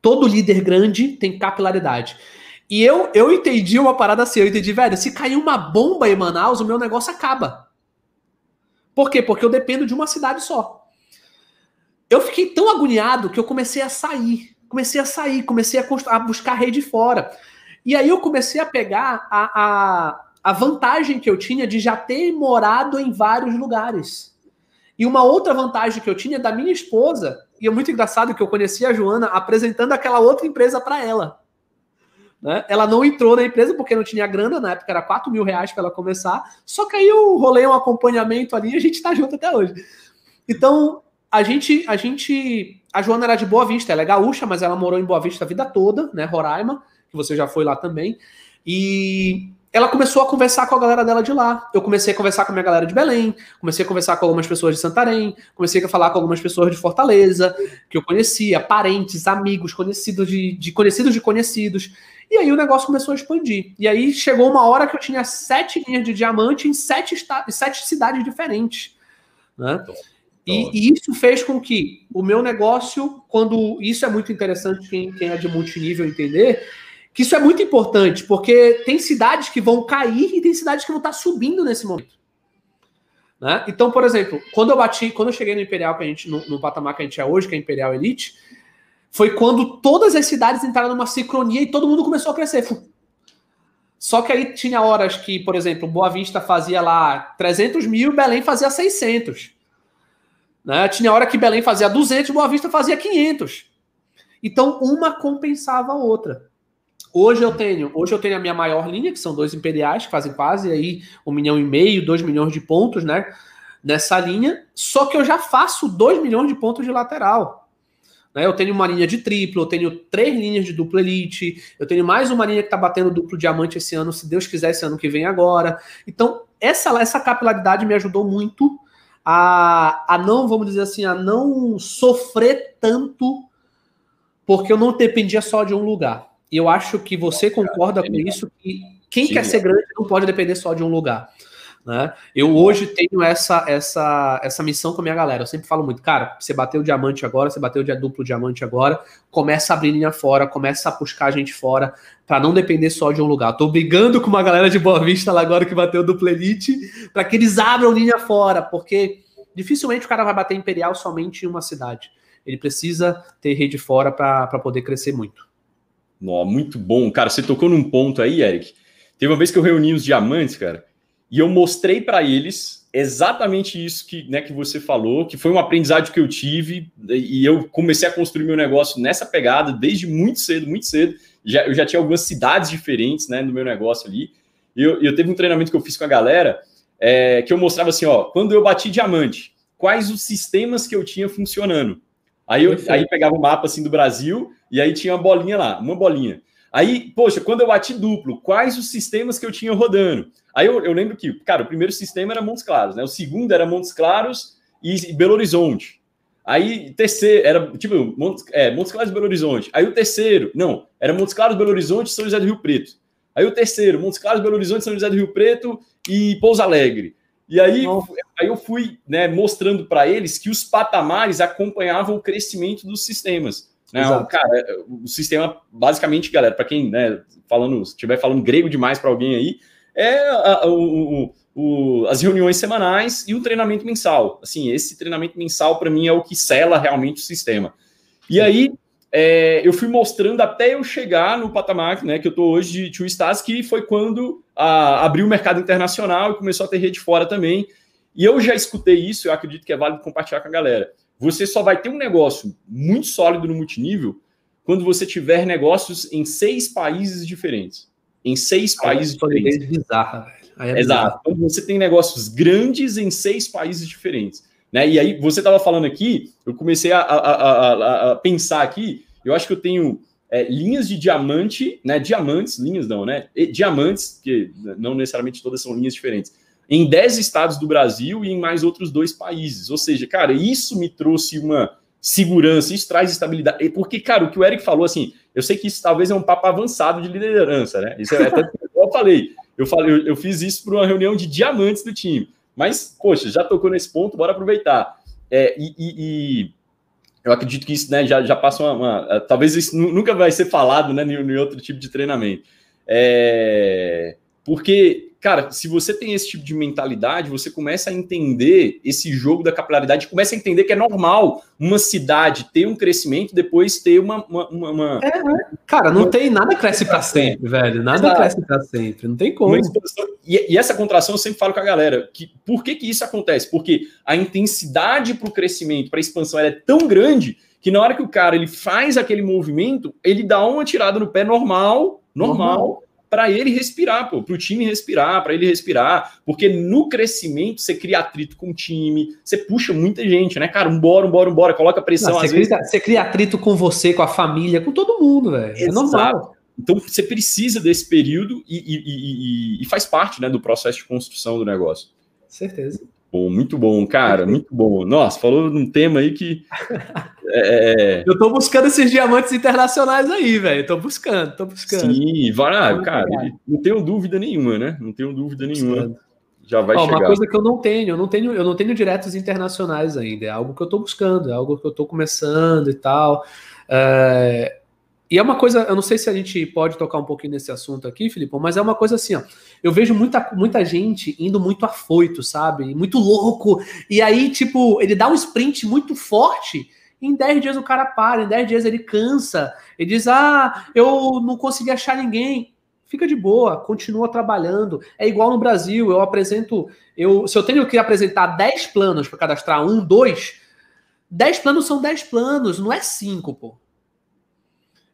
Todo líder grande tem capilaridade. E eu, eu entendi uma parada assim, eu entendi, velho, se cair uma bomba em Manaus, o meu negócio acaba. Por quê? Porque eu dependo de uma cidade só. Eu fiquei tão agoniado que eu comecei a sair. Comecei a sair, comecei a, a buscar rede fora. E aí eu comecei a pegar a, a, a vantagem que eu tinha de já ter morado em vários lugares. E uma outra vantagem que eu tinha da minha esposa, e é muito engraçado que eu conheci a Joana apresentando aquela outra empresa para ela. Né? Ela não entrou na empresa porque não tinha grana, na época era 4 mil reais para ela começar. Só que aí eu rolei um acompanhamento ali e a gente está junto até hoje. Então, a gente, a gente. A Joana era de Boa Vista, ela é gaúcha, mas ela morou em Boa Vista a vida toda, né? Roraima, que você já foi lá também. E ela começou a conversar com a galera dela de lá. Eu comecei a conversar com a minha galera de Belém, comecei a conversar com algumas pessoas de Santarém, comecei a falar com algumas pessoas de Fortaleza, que eu conhecia, parentes, amigos, conhecidos de, de conhecidos de conhecidos. E aí o negócio começou a expandir. E aí chegou uma hora que eu tinha sete linhas de diamante em sete, sete cidades diferentes. Né? E, e, isso fez com que o meu negócio, quando. Isso é muito interessante quem, quem é de multinível entender, que isso é muito importante, porque tem cidades que vão cair e tem cidades que vão estar subindo nesse momento. Né? Então, por exemplo, quando eu bati, quando eu cheguei no Imperial, que a gente, no, no patamar que a gente é hoje, que é Imperial Elite, foi quando todas as cidades entraram numa sincronia e todo mundo começou a crescer. Só que aí tinha horas que, por exemplo, Boa Vista fazia lá 300 mil, Belém fazia 600. Né? Tinha hora que Belém fazia 200, Boa Vista fazia 500. Então, uma compensava a outra. Hoje eu tenho, hoje eu tenho a minha maior linha, que são dois imperiais, que fazem quase aí um milhão e meio, dois milhões de pontos, né? Nessa linha. Só que eu já faço dois milhões de pontos de lateral. Né? Eu tenho uma linha de triplo, eu tenho três linhas de duplo elite, eu tenho mais uma linha que está batendo duplo diamante esse ano, se Deus quiser, esse ano que vem agora. Então, essa, essa capilaridade me ajudou muito a, a não, vamos dizer assim, a não sofrer tanto, porque eu não dependia só de um lugar. E eu acho que você concorda com isso, que quem Sim. quer ser grande não pode depender só de um lugar. Né? Eu hoje tenho essa, essa, essa missão com a minha galera. Eu sempre falo muito, cara, você bateu o diamante agora, você bateu o duplo diamante agora, começa a abrir linha fora, começa a buscar a gente fora, para não depender só de um lugar. Tô brigando com uma galera de Boa Vista lá agora que bateu o duplo elite, para que eles abram linha fora, porque dificilmente o cara vai bater imperial somente em uma cidade. ele precisa ter rede fora para poder crescer muito. Nó, muito bom. Cara, você tocou num ponto aí, Eric. Teve uma vez que eu reuni os diamantes, cara, e eu mostrei para eles exatamente isso que, né, que você falou, que foi um aprendizado que eu tive, e eu comecei a construir meu negócio nessa pegada desde muito cedo, muito cedo. Já, eu já tinha algumas cidades diferentes né, no meu negócio ali. E eu, eu teve um treinamento que eu fiz com a galera é, que eu mostrava assim: ó, quando eu bati diamante, quais os sistemas que eu tinha funcionando. Aí eu aí pegava o mapa assim do Brasil e aí tinha uma bolinha lá, uma bolinha. Aí, poxa, quando eu bati duplo, quais os sistemas que eu tinha rodando? Aí eu, eu lembro que, cara, o primeiro sistema era Montes Claros, né? O segundo era Montes Claros e Belo Horizonte. Aí, terceiro, era tipo Montes, é, Montes Claros e Belo Horizonte. Aí o terceiro, não, era Montes Claros, Belo Horizonte e São José do Rio Preto. Aí o terceiro, Montes Claros, Belo Horizonte, São José do Rio Preto e Pouso Alegre. E aí, aí eu fui né, mostrando para eles que os patamares acompanhavam o crescimento dos sistemas. Né? Cara, o sistema, basicamente, galera, para quem né, falando, estiver falando grego demais para alguém aí, é a, o, o, as reuniões semanais e o treinamento mensal. Assim, esse treinamento mensal, para mim, é o que sela realmente o sistema. E aí, é, eu fui mostrando até eu chegar no patamar né, que eu estou hoje de Two Stars, que foi quando a, abriu o mercado internacional e começou a ter rede fora também. E eu já escutei isso, eu acredito que é válido compartilhar com a galera. Você só vai ter um negócio muito sólido no multinível quando você tiver negócios em seis países diferentes. Em seis Aí países diferentes. Bizarra, velho. É Exato. Quando você tem negócios grandes em seis países diferentes. Né? E aí, você estava falando aqui, eu comecei a, a, a, a, pensar aqui, eu acho que eu tenho é, linhas de diamante, né? Diamantes, linhas não, né? E, diamantes, que não necessariamente todas são linhas diferentes, em 10 estados do Brasil e em mais outros dois países. Ou seja, cara, isso me trouxe uma segurança, isso traz estabilidade. Porque, cara, o que o Eric falou, assim, eu sei que isso talvez é um papo avançado de liderança, né? Isso é até eu falei. Eu falei, eu, eu fiz isso para uma reunião de diamantes do time. Mas, poxa, já tocou nesse ponto, bora aproveitar. É, e, e, e, eu acredito que isso né, já, já passa uma, uma, Talvez isso nunca vai ser falado né, em, em outro tipo de treinamento. É, porque cara, se você tem esse tipo de mentalidade, você começa a entender esse jogo da capilaridade, começa a entender que é normal uma cidade ter um crescimento depois ter uma. uma, uma, uma... É, cara, não uma... tem nada cresce para sempre, velho. Nada Exato. cresce para sempre, não tem como. E, e, essa contração eu sempre falo com a galera que por que, que isso acontece? Porque a intensidade para o crescimento, para a expansão, é tão grande que na hora que o cara ele faz aquele movimento, ele dá uma tirada no pé normal, normal. normal para ele respirar, pô, para o time respirar, para ele respirar, porque no crescimento você cria atrito com o time, você puxa muita gente, né, cara? Embora, embora, embora, coloca pressão. Não, você, cria, vezes... você cria atrito com você, com a família, com todo mundo, velho. É normal. Então você precisa desse período e, e, e, e, faz parte né, do processo de construção do negócio. Certeza. Bom, muito bom, cara, muito bom. Nossa, falou de um tema aí que. [LAUGHS] É... Eu tô buscando esses diamantes internacionais aí, velho. Tô buscando, tô buscando. Sim, vai lá, cara, não tenho dúvida nenhuma, né? Não tenho dúvida nenhuma. Já vai Ó, chegar. Uma coisa que eu não tenho, eu não tenho, eu não tenho diretos internacionais ainda. É algo que eu tô buscando, é algo que eu tô começando e tal. É, e é uma coisa, eu não sei se a gente pode tocar um pouquinho nesse assunto aqui, Filipe, mas é uma coisa assim, ó. Eu vejo muita, muita gente indo muito afoito, sabe? Muito louco. E aí, tipo, ele dá um sprint muito forte. em 10 dias o cara para, em 10 dias ele cansa. Ele diz: Ah, eu não consegui achar ninguém. Fica de boa, continua trabalhando. É igual no Brasil, eu apresento. Eu, se eu tenho que apresentar 10 planos para cadastrar um, dois, 10 planos são 10 planos, não é 5, pô.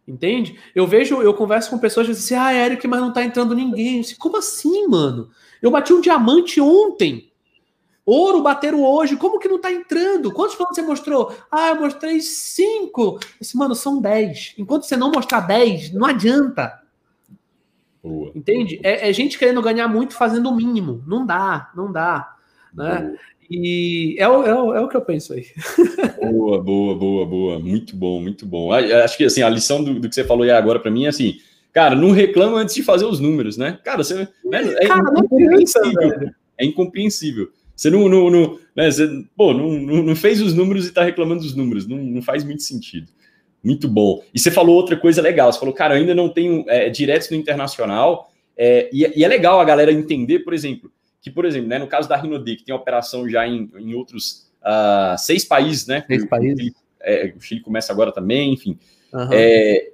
Entende? Eu vejo, eu converso com pessoas que dizem assim, ah, Eric, mas não tá entrando ninguém. Disse, Como assim, mano? Eu bati um diamante ontem. Ouro bateram hoje. Como que não tá entrando? Quantos planos você mostrou? Ah, eu mostrei cinco. Esse mano, são dez. Enquanto você não mostrar dez, não adianta. Boa. Entende? É, é, gente querendo ganhar muito fazendo o mínimo. Não dá, não dá. Né? E é o, é, o, é o que eu penso aí. [LAUGHS] Boa, boa, boa, boa. Muito bom, muito bom. Acho que assim, a lição do, do que você falou aí agora para mim é assim, cara, não reclama antes de fazer os números, né? Cara, você né, é, cara, incompreensível. É incompreensível. Você não, não, não, né, você, pô, não, não, fez os números e tá reclamando dos números. Não, não faz muito sentido. Muito bom. E você falou outra coisa legal. Você falou, cara, ainda não tenho é, diretos no internacional. É, e, e, é legal a galera entender, por exemplo, que, por exemplo, né, no caso da Rinode, que tem operação já em, em outros uh, seis países, né? Seis países. é, o Chile começa agora também, enfim. Uhum. É,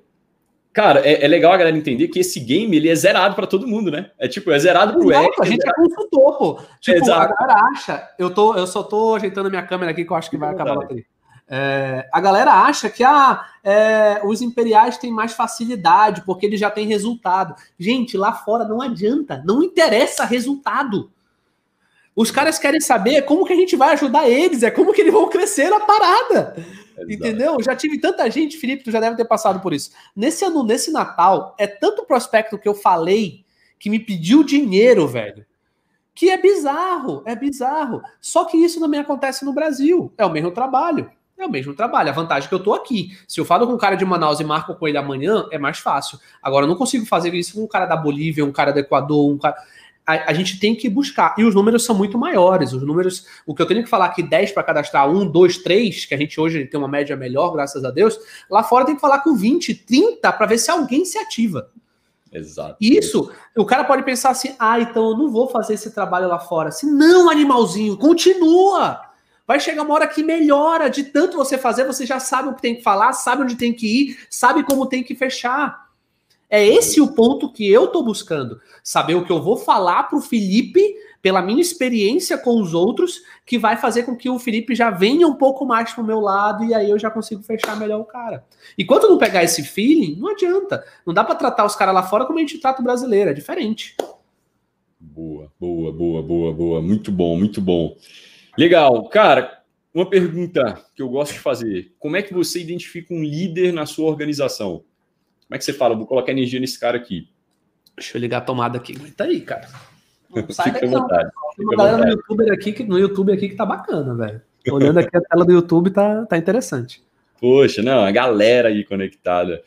cara, é, é, legal a galera entender que esse game ele é zerado para todo mundo, né? É tipo, é zerado pro Exato, A gente é, é consultor, pô. Tipo, Exato. a galera acha, eu, tô, eu só tô ajeitando a minha câmera aqui que eu acho que vai acabar a bateria. É, a galera acha que ah, é, os imperiais têm mais facilidade porque eles já têm resultado. Gente, lá fora não adianta, não interessa resultado. Os caras querem saber como que a gente vai ajudar eles, é como que eles vão crescer na parada. Exato. Entendeu? Já tive tanta gente, Felipe, tu já deve ter passado por isso. Nesse ano, nesse Natal, é tanto prospecto que eu falei que me pediu dinheiro, velho. Que é bizarro, é bizarro. Só que isso também acontece no Brasil. É o mesmo trabalho. É o mesmo trabalho. A vantagem é que eu tô aqui. Se eu falo com um cara de Manaus e marco com ele amanhã, é mais fácil. Agora, eu não consigo fazer isso com um cara da Bolívia, um cara do Equador, um cara. A, a, gente tem que buscar. E os números são muito maiores. Os números. O que eu tenho que falar aqui, 10 para cadastrar, 1, 2, 3, que a gente hoje tem uma média melhor, graças a Deus. Lá fora tem que falar com 20, 30 para ver se alguém se ativa. Exato. Isso, o cara pode pensar assim: ah, então eu não vou fazer esse trabalho lá fora. Se não, animalzinho, continua. Vai chegar uma hora que melhora, de tanto você fazer, você já sabe o que tem que falar, sabe onde tem que ir, sabe como tem que fechar. É esse o ponto que eu tô buscando. Saber o que eu vou falar pro Felipe, pela minha experiência com os outros, que vai fazer com que o Felipe já venha um pouco mais pro meu lado e aí eu já consigo fechar melhor o cara. Enquanto não pegar esse feeling, não adianta. Não dá para tratar os caras lá fora como a gente trata o brasileiro, é diferente. Boa, boa, boa, boa, boa. Muito bom, muito bom. Legal. Cara, uma pergunta que eu gosto de fazer. Como é que você identifica um líder na sua organização? Como é que você fala? Vou colocar energia nesse cara aqui. Deixa eu ligar a tomada aqui. Aguenta aí, cara. Não sai daqui, não. Tem uma galera no YouTube, aqui que, no YouTube aqui que tá bacana, velho. Olhando aqui a tela do YouTube, tá, tá interessante. Poxa, não, a galera aí conectada.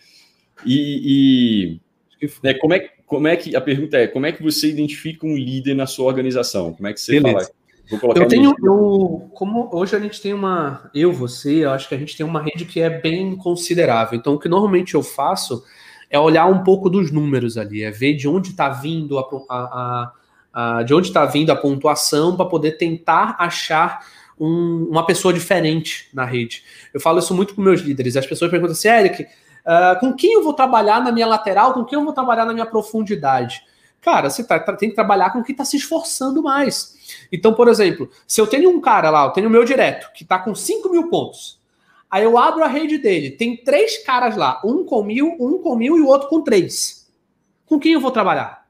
E, e né, como, é, como é que a pergunta é: como é que você identifica um líder na sua organização? Como é que você Beleza. fala? Eu tenho, eu, como hoje a gente tem uma, eu, você, eu acho que a gente tem uma rede que é bem considerável. Então, o que normalmente eu faço é olhar um pouco dos números ali, é ver de onde está vindo a, a, a, de onde está vindo a pontuação para poder tentar achar um, uma pessoa diferente na rede. Eu falo isso muito com meus líderes. As pessoas perguntam assim, Eric, uh, com quem eu vou trabalhar na minha lateral? Com quem eu vou trabalhar na minha profundidade? Cara, você tá, tem que trabalhar com quem está se esforçando mais. Então, por exemplo, se eu tenho um cara lá, eu tenho o meu direto, que está com 5 mil pontos. Aí eu abro a rede dele, tem três caras lá, um com mil, um com mil e o outro com três. Com quem eu vou trabalhar?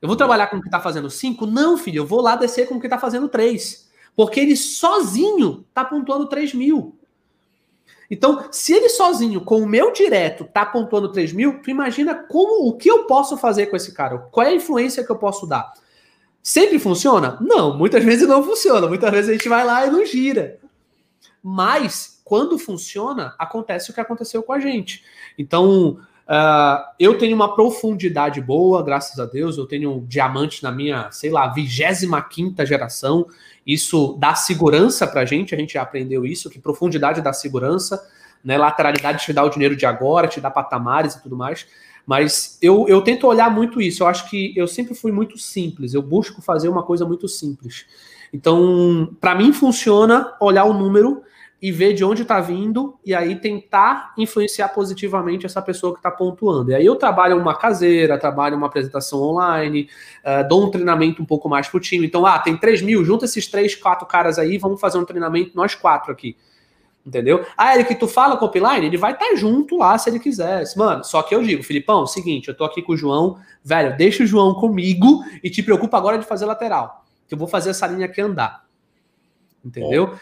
Eu vou trabalhar com o que está fazendo cinco? Não, filho, eu vou lá descer com o que está fazendo três. Porque ele sozinho está pontuando 3 mil. Então, se ele sozinho, com o meu direto, tá pontuando 3 mil, tu imagina como o que eu posso fazer com esse cara? Qual é a influência que eu posso dar? Sempre funciona? Não, muitas vezes não funciona. Muitas vezes a gente vai lá e não gira. Mas, quando funciona, acontece o que aconteceu com a gente. Então, uh, eu tenho uma profundidade boa, graças a Deus. Eu tenho um diamante na minha, sei lá, 25 geração. Isso dá segurança para a gente, a gente já aprendeu isso, que profundidade dá segurança, né? lateralidade te dá o dinheiro de agora, te dá patamares e tudo mais. Mas eu, eu tento olhar muito isso. Eu acho que eu sempre fui muito simples. Eu busco fazer uma coisa muito simples. Então, para mim funciona olhar o número e ver de onde está vindo e aí tentar influenciar positivamente essa pessoa que está pontuando. E aí eu trabalho uma caseira, trabalho uma apresentação online, uh, dou um treinamento um pouco mais para o time. Então, ah, tem 3 mil, junta esses três, quatro caras aí, vamos fazer um treinamento nós quatro aqui. Entendeu? Ah, Eric, tu fala com o Upline? Ele vai estar tá junto lá se ele quiser. Mano, só que eu digo, Filipão, seguinte, eu tô aqui com o João, velho, deixa o João comigo e te preocupa agora de fazer lateral. Que eu vou fazer essa linha aqui andar. Entendeu?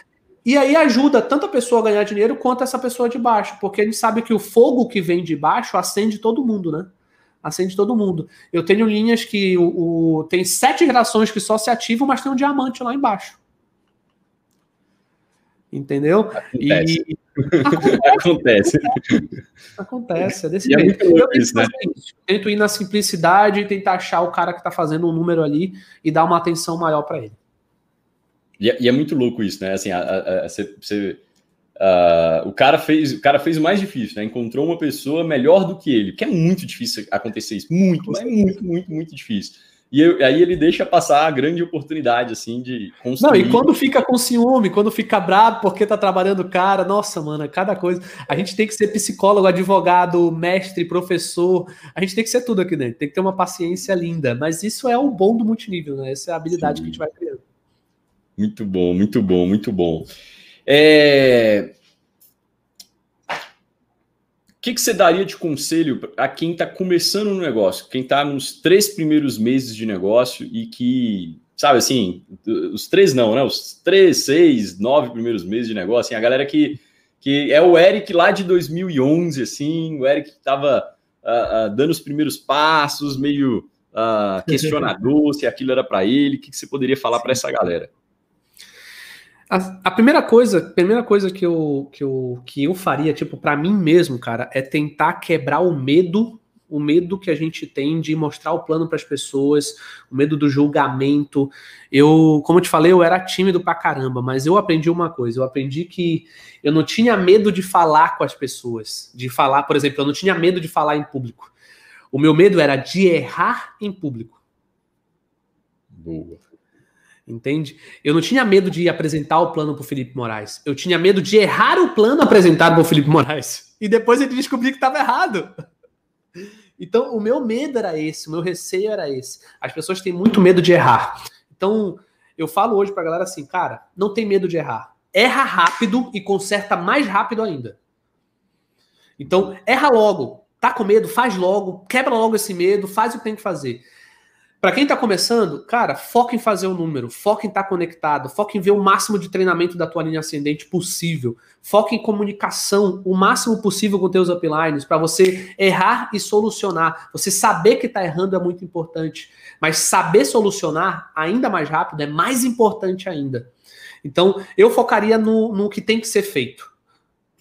E aí ajuda tanto a pessoa a ganhar dinheiro quanto essa pessoa de baixo, porque a gente sabe que o fogo que vem de baixo acende todo mundo, né? Acende todo mundo. Eu tenho linhas que o, o tem sete gerações que só se ativam, mas tem um diamante lá embaixo. Entendeu? Acontece. E... [LAUGHS] Acontece. Acontece. é desse e é jeito. É eu tento, isso, né? tento ir na simplicidade e tentar achar o cara que está fazendo um número ali e dar uma atenção maior para ele. E é, e é, muito louco isso, né? Assim, a, a, a, você, o cara fez o cara fez o mais difícil, né? Encontrou uma pessoa melhor do que ele, que é muito difícil acontecer isso, muito, mas é muito, muito, muito difícil. e eu, aí ele deixa passar a grande oportunidade, assim, de construir. Não, e quando fica com ciúme, quando fica bravo porque tá trabalhando cara, nossa, mano, cada coisa. A gente tem que ser psicólogo, advogado, mestre, professor. A gente tem que ser tudo aqui dentro. Tem que ter uma paciência linda. Mas isso é o bom do multinível, né? Essa é a habilidade Sim. que a gente vai criando. Muito bom, muito bom, muito bom. É que, que você daria de conselho a quem está começando no negócio, quem está nos três primeiros meses de negócio e que, sabe assim, os três não, né? Os três, seis, nove primeiros meses de negócio, assim, a galera que, que é o Eric lá de 2011, assim, o Eric que estava uh, uh, dando os primeiros passos, meio uh, questionador [LAUGHS] se aquilo era para ele, o que, que você poderia falar para essa galera? A, a, primeira coisa, primeira coisa que eu, que eu, que eu faria, tipo, para mim mesmo, cara, é tentar quebrar o medo, o medo que a gente tem de mostrar o plano para as pessoas, o medo do julgamento. Eu, como eu te falei, eu era tímido pra caramba, mas eu aprendi uma coisa, eu aprendi que eu não tinha medo de falar com as pessoas, de falar, por exemplo, eu não tinha medo de falar em público. O meu medo era de errar em público. Boa. Entende? Eu não tinha medo de apresentar o plano para o Felipe Moraes. Eu tinha medo de errar o plano apresentado para o Felipe Moraes. E depois ele descobrir que estava errado. Então, o meu medo era esse, o meu receio era esse. As pessoas têm muito medo de errar. Então, eu falo hoje para a galera assim, cara, não tem medo de errar. Erra rápido e conserta mais rápido ainda. Então, erra logo. Tá com medo? Faz logo. Quebra logo esse medo. Faz o que tem que fazer. Para quem está começando, cara, foca em fazer o número, foca em estar tá conectado, foca em ver o máximo de treinamento da tua linha ascendente possível, foca em comunicação o máximo possível com teus uplines para você errar e solucionar. Você saber que está errando é muito importante, mas saber solucionar ainda mais rápido é mais importante ainda. Então, eu focaria no, no que tem que ser feito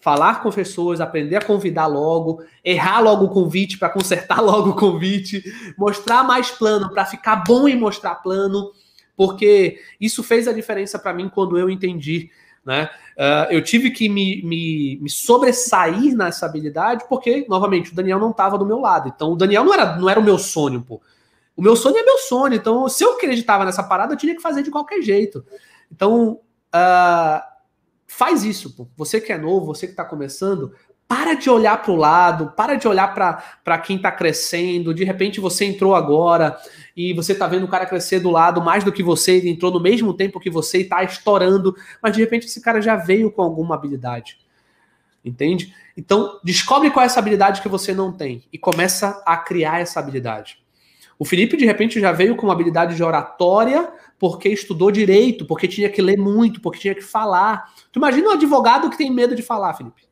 falar com pessoas, aprender a convidar logo, errar logo o convite para consertar [LAUGHS] logo o convite, mostrar mais plano para ficar bom em mostrar plano, porque isso fez a diferença para mim quando eu entendi. Né? Uh, eu tive que me, me, me, sobressair nessa habilidade, porque, novamente, o Daniel não estava do meu lado. Então, o Daniel não era, não era o meu sonho, pô. O meu sonho é meu sonho. Então, se eu acreditava nessa parada, eu tinha que fazer de qualquer jeito. Então, uh, Faz isso, pô. Você que é novo, você que está começando, para de olhar para o lado, para de olhar para quem está crescendo. De repente você entrou agora e você está vendo o cara crescer do lado mais do que você, ele entrou no mesmo tempo que você e está estourando, mas de repente esse cara já veio com alguma habilidade. Entende? Então, descobre qual é essa habilidade que você não tem e começa a criar essa habilidade. O Felipe, de repente, já veio com uma habilidade de oratória porque estudou direito, porque tinha que ler muito, porque tinha que falar. Tu imagina um advogado que tem medo de falar, Felipe?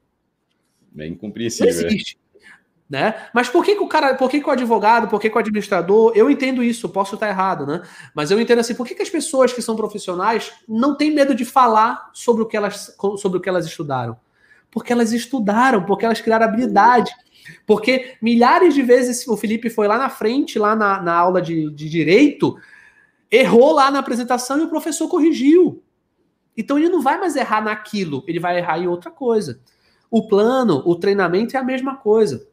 É incompreensível. Não existe. Né? Mas por que, que o cara, por que, que o advogado, por que, que o administrador, eu entendo isso, posso estar errado, né? Mas eu entendo assim, por que, que as pessoas que são profissionais não têm medo de falar sobre o que elas, sobre o que elas estudaram? Porque elas estudaram, porque elas criaram habilidade. Porque milhares de vezes o Felipe foi lá na frente, lá na, na aula de, de direito, errou lá na apresentação e o professor corrigiu. Então ele não vai mais errar naquilo, ele vai errar em outra coisa. O plano, o treinamento é a mesma coisa.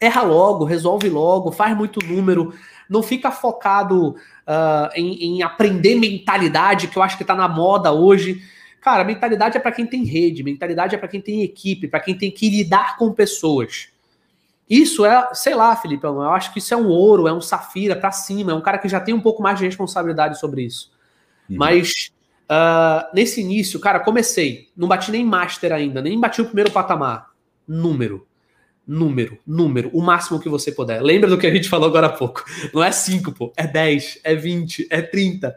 Erra logo, resolve logo, faz muito número, não fica focado uh, em, em, aprender mentalidade, que eu acho que está na moda hoje. Cara, mentalidade é para quem tem rede, mentalidade é para quem tem equipe, para quem tem que lidar com pessoas. Isso é, sei lá, Felipe, eu acho que isso é um ouro, é um safira para cima, é um cara que já tem um pouco mais de responsabilidade sobre isso. Uhum. Mas uh, nesse início, cara, comecei, não bati nem master ainda, nem bati o primeiro patamar. Número. Número, número, o máximo que você puder. Lembra do que a gente falou agora há pouco? Não é 5, pô, é 10, é 20, é 30.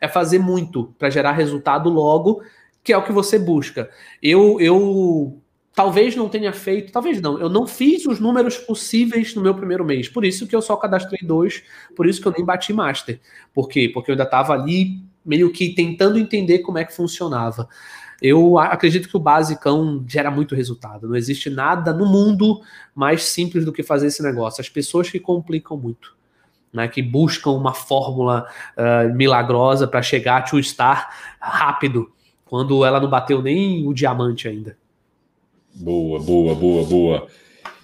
É fazer muito para gerar resultado logo, que é o que você busca. Eu, eu Talvez não tenha feito, talvez não. Eu não fiz os números possíveis no meu primeiro mês. Por isso que eu só cadastrei dois, por isso que eu nem bati master. Por quê? Porque eu ainda estava ali meio que tentando entender como é que funcionava. Eu acredito que o basicão gera muito resultado. Não existe nada no mundo mais simples do que fazer esse negócio. As pessoas que complicam muito. Né, que buscam uma fórmula uh, milagrosa para chegar a two star rápido, quando ela não bateu nem o diamante ainda. Boa, boa, boa, boa.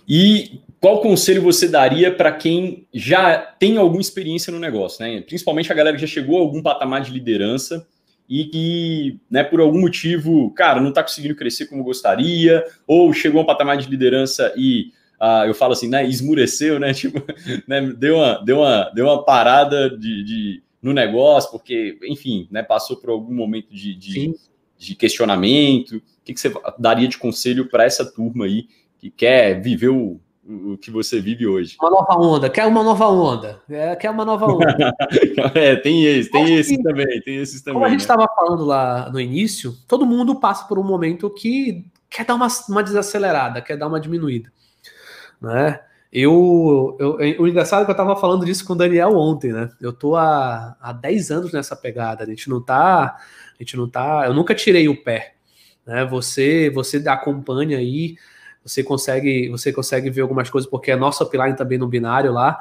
E qual conselho você daria para quem já tem alguma experiência no negócio, né? Principalmente a galera que já chegou a algum patamar de liderança e que, né, por algum motivo, cara, não está conseguindo crescer como gostaria, ou chegou a um patamar de liderança e uh, eu falo assim, né, esmureceu, né? [LAUGHS] Tipo, né, deu, uma, deu, uma, deu uma parada de, de no negócio, porque, enfim, né, passou por algum momento de, de, de questionamento. O que, que você daria de conselho para essa turma aí que quer viver o o que você vive hoje. Uma nova onda, quer uma nova onda, é, quer uma nova onda. [LAUGHS] é, tem esse, tem esse também, tem esses também. Como a gente estava né? falando lá no início, todo mundo passa por um momento que quer dar uma, uma desacelerada, quer dar uma diminuída, né? Eu, eu, o engraçado é que eu estava falando disso com o Daniel ontem, né? Eu tô há, há 10 anos nessa pegada, a gente não tá, a gente não tá, eu nunca tirei o pé, né? Você, você acompanha aí você consegue, você consegue ver algumas coisas, porque é nosso upline também no binário lá.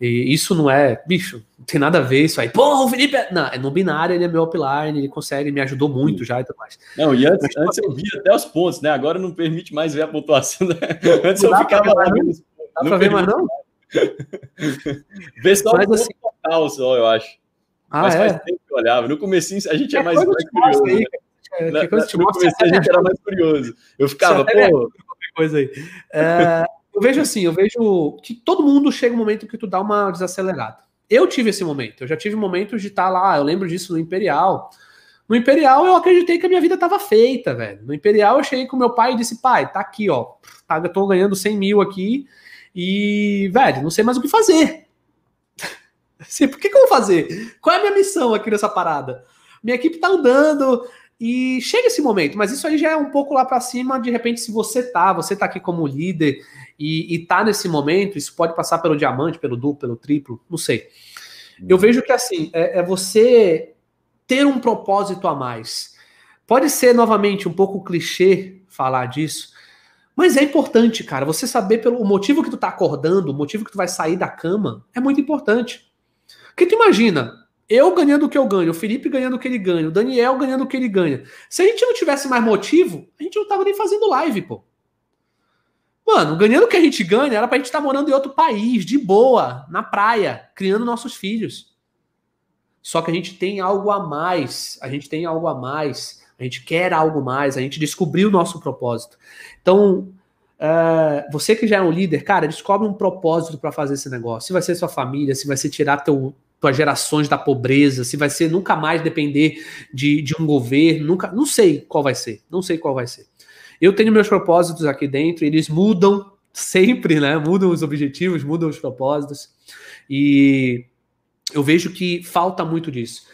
E isso não é, bicho, não tem nada a ver isso aí. Pô, o Felipe é... Não, é no binário, ele é meu upline, ele consegue, me ajudou muito já e tudo mais. Não, e antes, antes eu via até os pontos, né? Agora não permite mais ver a pontuação. Né? Antes eu ficava lá os Dá pra ver mais não? [LAUGHS] Vê só Mas, o assim... total só, eu acho. Ah, Mas é? faz tempo que eu olhava. No comecinho a gente é, é mais, mais curioso. Aí, né? é, na, na, no começo a gente era mais curioso. Eu ficava, pô coisa aí. É, eu vejo assim, eu vejo que todo mundo chega um momento que tu dá uma desacelerada. Eu tive esse momento, eu já tive momentos de estar tá lá, eu lembro disso no Imperial. No Imperial eu acreditei que a minha vida estava feita, velho. No Imperial eu cheguei com meu pai e disse, pai, tá aqui, ó, tá, eu tô ganhando 100 mil aqui e, velho, não sei mais o que fazer. Assim, por que, que eu vou fazer? Qual é a minha missão aqui nessa parada? Minha equipe tá andando, e chega esse momento, mas isso aí já é um pouco lá para cima. De repente, se você tá, você tá aqui como líder e, e tá nesse momento, isso pode passar pelo diamante, pelo duplo, pelo triplo, não sei. Eu vejo que assim, é, é você ter um propósito a mais. Pode ser novamente um pouco clichê falar disso, mas é importante, cara. Você saber pelo o motivo que tu tá acordando, o motivo que tu vai sair da cama, é muito importante. Porque tu imagina, eu ganhando o que eu ganho, o Felipe ganhando o que ele ganha, o Daniel ganhando o que ele ganha. Se a gente não tivesse mais motivo, a gente não tava nem fazendo live, pô. Mano, ganhando o que a gente ganha era pra gente estar tá morando em outro país, de boa, na praia, criando nossos filhos. Só que a gente tem algo a mais, a gente tem algo a mais, a gente quer algo mais, a gente descobriu o nosso propósito. Então, uh, você que já é um líder, cara, descobre um propósito para fazer esse negócio. Se vai ser sua família, se vai ser tirar teu, tuas gerações da pobreza, se vai ser nunca mais depender de, de um governo, nunca, não sei qual vai ser, não sei qual vai ser. Eu tenho meus propósitos aqui dentro, eles mudam sempre, né? Mudam os objetivos, mudam os propósitos. E eu vejo que falta muito disso.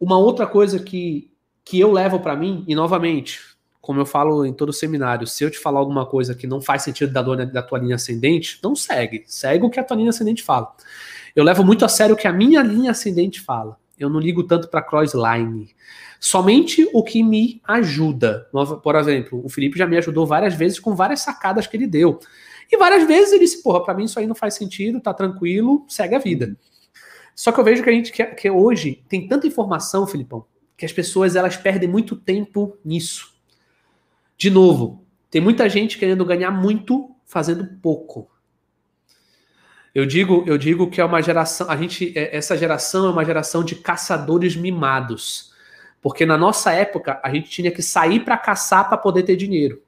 Uma outra coisa que, que eu levo para mim, e novamente, como eu falo em todo seminário, se eu te falar alguma coisa que não faz sentido da, da tua linha ascendente, não segue. Segue o que a tua linha ascendente fala. Eu levo muito a sério o que a minha linha ascendente fala. Eu não ligo tanto para crossline. Somente o que me ajuda. Por exemplo, o Felipe já me ajudou várias vezes com várias sacadas que ele deu. E várias vezes ele disse: Porra, para mim isso aí não faz sentido, tá tranquilo, segue a vida. Só que eu vejo que a gente que, que hoje tem tanta informação, Filipão, que as pessoas elas perdem muito tempo nisso. De novo, tem muita gente querendo ganhar muito fazendo pouco. Eu digo, eu digo que é uma geração, a gente, é, essa geração é uma geração de caçadores mimados. Porque na nossa época, a gente tinha que sair para caçar para poder ter dinheiro.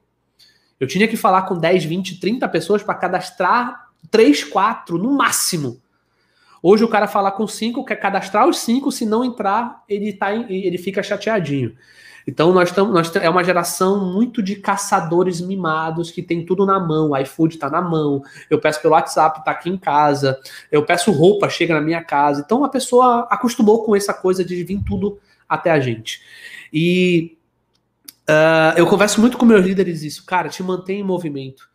Eu tinha que falar com 10, 20, 30 pessoas para cadastrar 3, 4 no máximo. Hoje o cara falar com 5, quer cadastrar os 5, se não entrar, ele, tá, ele fica chateadinho. Então nós estamos, nós é uma geração muito de caçadores mimados que tem tudo na mão. O iFood está na mão. Eu peço pelo WhatsApp, está aqui em casa. Eu peço roupa, chega na minha casa. Então a pessoa acostumou com essa coisa de vir tudo até a gente. E uh, eu converso muito com meus líderes isso, cara, te mantém em movimento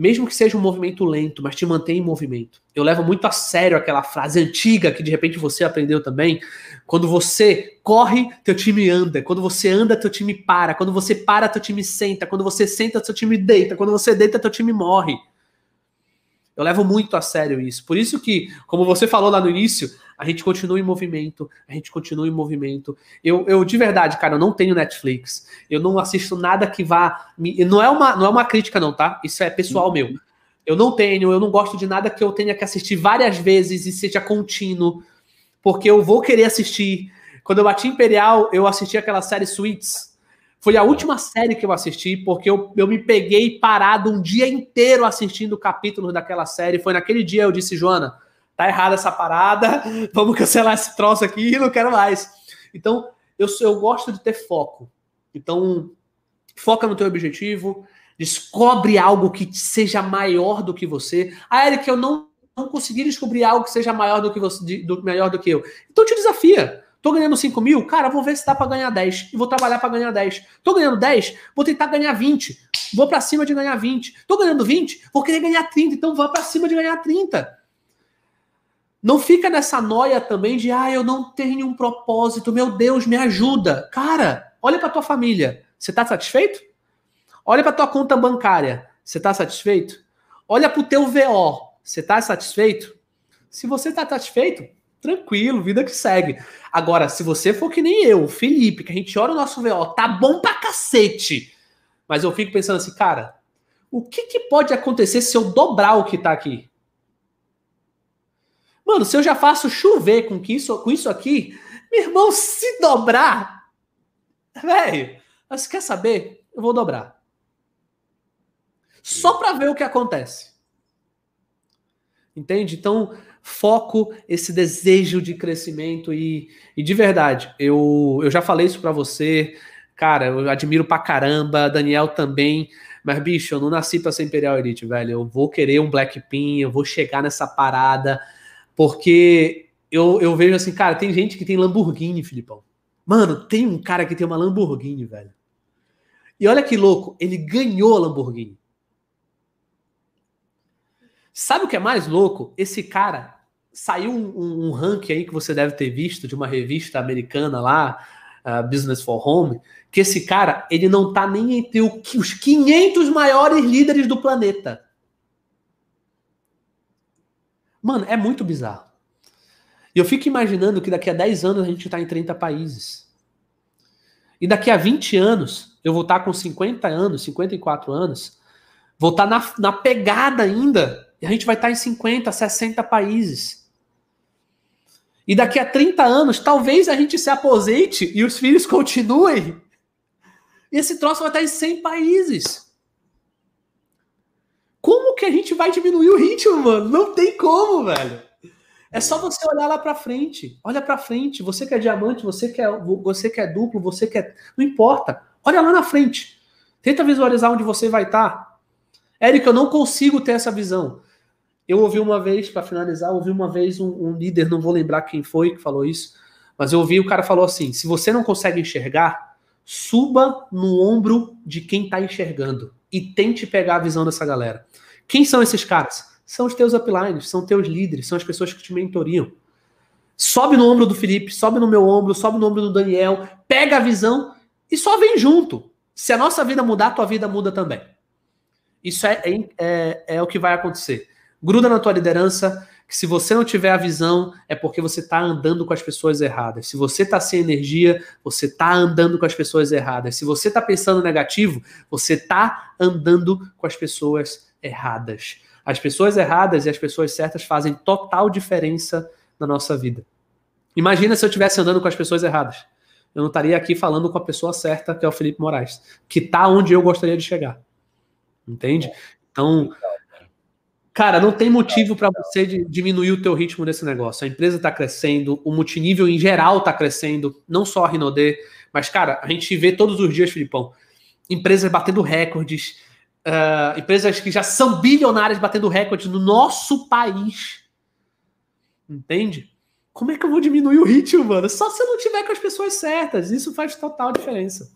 mesmo que seja um movimento lento, mas te mantém em movimento. Eu levo muito a sério aquela frase antiga que de repente você aprendeu também. Quando você corre, teu time anda. Quando você anda, teu time para. Quando você para, teu time senta. Quando você senta, teu time deita. Quando você deita, teu time morre. Eu levo muito a sério isso. Por isso que, como você falou lá no início, a gente continua em movimento, a gente continua em movimento. Eu, eu de verdade, cara, eu não tenho Netflix. Eu não assisto nada que vá. Me... Não, é uma, não é uma crítica, não, tá? Isso é pessoal meu. Eu não tenho, eu não gosto de nada que eu tenha que assistir várias vezes e seja contínuo, porque eu vou querer assistir. Quando eu bati Imperial, eu assisti aquela série Suits. Foi a última série que eu assisti, porque eu, eu me peguei parado um dia inteiro assistindo capítulos daquela série. Foi naquele dia eu disse, Joana, tá errada essa parada, [LAUGHS] vamos cancelar esse troço aqui, não quero mais. Então, eu, eu gosto de ter foco. Então, foca no teu objetivo, descobre algo que seja maior do que você. Ah, Eric, eu não, não consegui descobrir algo que seja maior do que você, do, melhor do que eu. Então te desafia. Tô ganhando 5 mil? Cara, vou ver se dá para ganhar 10. E vou trabalhar para ganhar 10. Tô ganhando 10? Vou tentar ganhar 20. Vou para cima de ganhar 20. Tô ganhando 20? Vou querer ganhar 30. Então vá para cima de ganhar 30. Não fica nessa noia também de, ah, eu não tenho um propósito, meu Deus, me ajuda. Cara, olha para tua família. Você tá satisfeito? Olha para tua conta bancária. Você tá satisfeito? Olha para o teu VO. Você tá satisfeito? Se você tá satisfeito, tranquilo, vida que segue. Agora, se você for que nem eu, Felipe, que a gente olha o nosso VO, tá bom pra cacete. Mas eu fico pensando assim, cara, o que, que pode acontecer se eu dobrar o que tá aqui? Mano, se eu já faço chover com, que isso, com isso aqui, meu irmão, se dobrar, velho, você quer saber? Eu vou dobrar. Só para ver o que acontece. Entende? Então, foco, esse desejo de crescimento e, e de verdade, eu, eu já falei isso para você, cara, eu admiro pra caramba, Daniel também, mas bicho, eu não nasci para ser Imperial Elite, velho. Eu vou querer um Blackpin, eu vou chegar nessa parada porque eu, eu vejo assim, cara, tem gente que tem Lamborghini, Filipão. Mano, tem um cara que tem uma Lamborghini, velho. E olha que louco, ele ganhou a Lamborghini. Sabe o que é mais louco? Esse cara saiu um, um, ranking aí que você deve ter visto de uma revista americana lá, uh, Business for Home, que esse cara ele não tá nem entre o, os 500 maiores líderes do planeta. Mano, é muito bizarro. E eu fico imaginando que daqui a 10 anos a gente está em 30 países. E daqui a 20 anos, eu vou estar tá com 50 anos, 54 anos, vou estar tá na, na pegada ainda, e a gente vai estar em 50, 60 países. E daqui a 30 anos, talvez a gente se aposente e os filhos continuem. E esse troço vai estar em 100 países. Como que a gente vai diminuir o ritmo, mano? Não tem como, velho. É só você olhar lá para frente. Olha para frente. Você que é diamante, você que é, você que é duplo, você que é. Não importa. Olha lá na frente. Tenta visualizar onde você vai estar. Érica, eu não consigo ter essa visão. Eu ouvi uma vez, para finalizar, ouvi uma vez um, um, líder, não vou lembrar quem foi que falou isso, mas eu ouvi o cara falou assim: se você não consegue enxergar, suba no ombro de quem está enxergando e tente pegar a visão dessa galera. Quem são esses caras? São os teus uplines, são teus líderes, são as pessoas que te mentoriam. Sobe no ombro do Felipe, sobe no meu ombro, sobe no ombro do Daniel, pega a visão e só vem junto. Se a nossa vida mudar, a tua vida muda também. Isso é, é, é, é o que vai acontecer. Gruda na tua liderança, que se você não tiver a visão, é porque você está andando com as pessoas erradas. Se você está sem energia, você está andando com as pessoas erradas. Se você está pensando negativo, você está andando com as pessoas erradas. As pessoas erradas e as pessoas certas fazem total diferença na nossa vida. Imagina se eu estivesse andando com as pessoas erradas. Eu não estaria aqui falando com a pessoa certa, que é o Felipe Moraes, que está onde eu gostaria de chegar. Entende? Então, Cara, não tem motivo para você diminuir o teu ritmo desse negócio. A empresa está crescendo, o multinível em geral está crescendo, não só a Rinode, mas, cara, a gente vê todos os dias, Filipão, empresas batendo recordes, uh, empresas que já são bilionárias batendo recordes no nosso país. Entende? Como é que eu vou diminuir o ritmo, mano? Só se eu não tiver com as pessoas certas. Isso faz total diferença.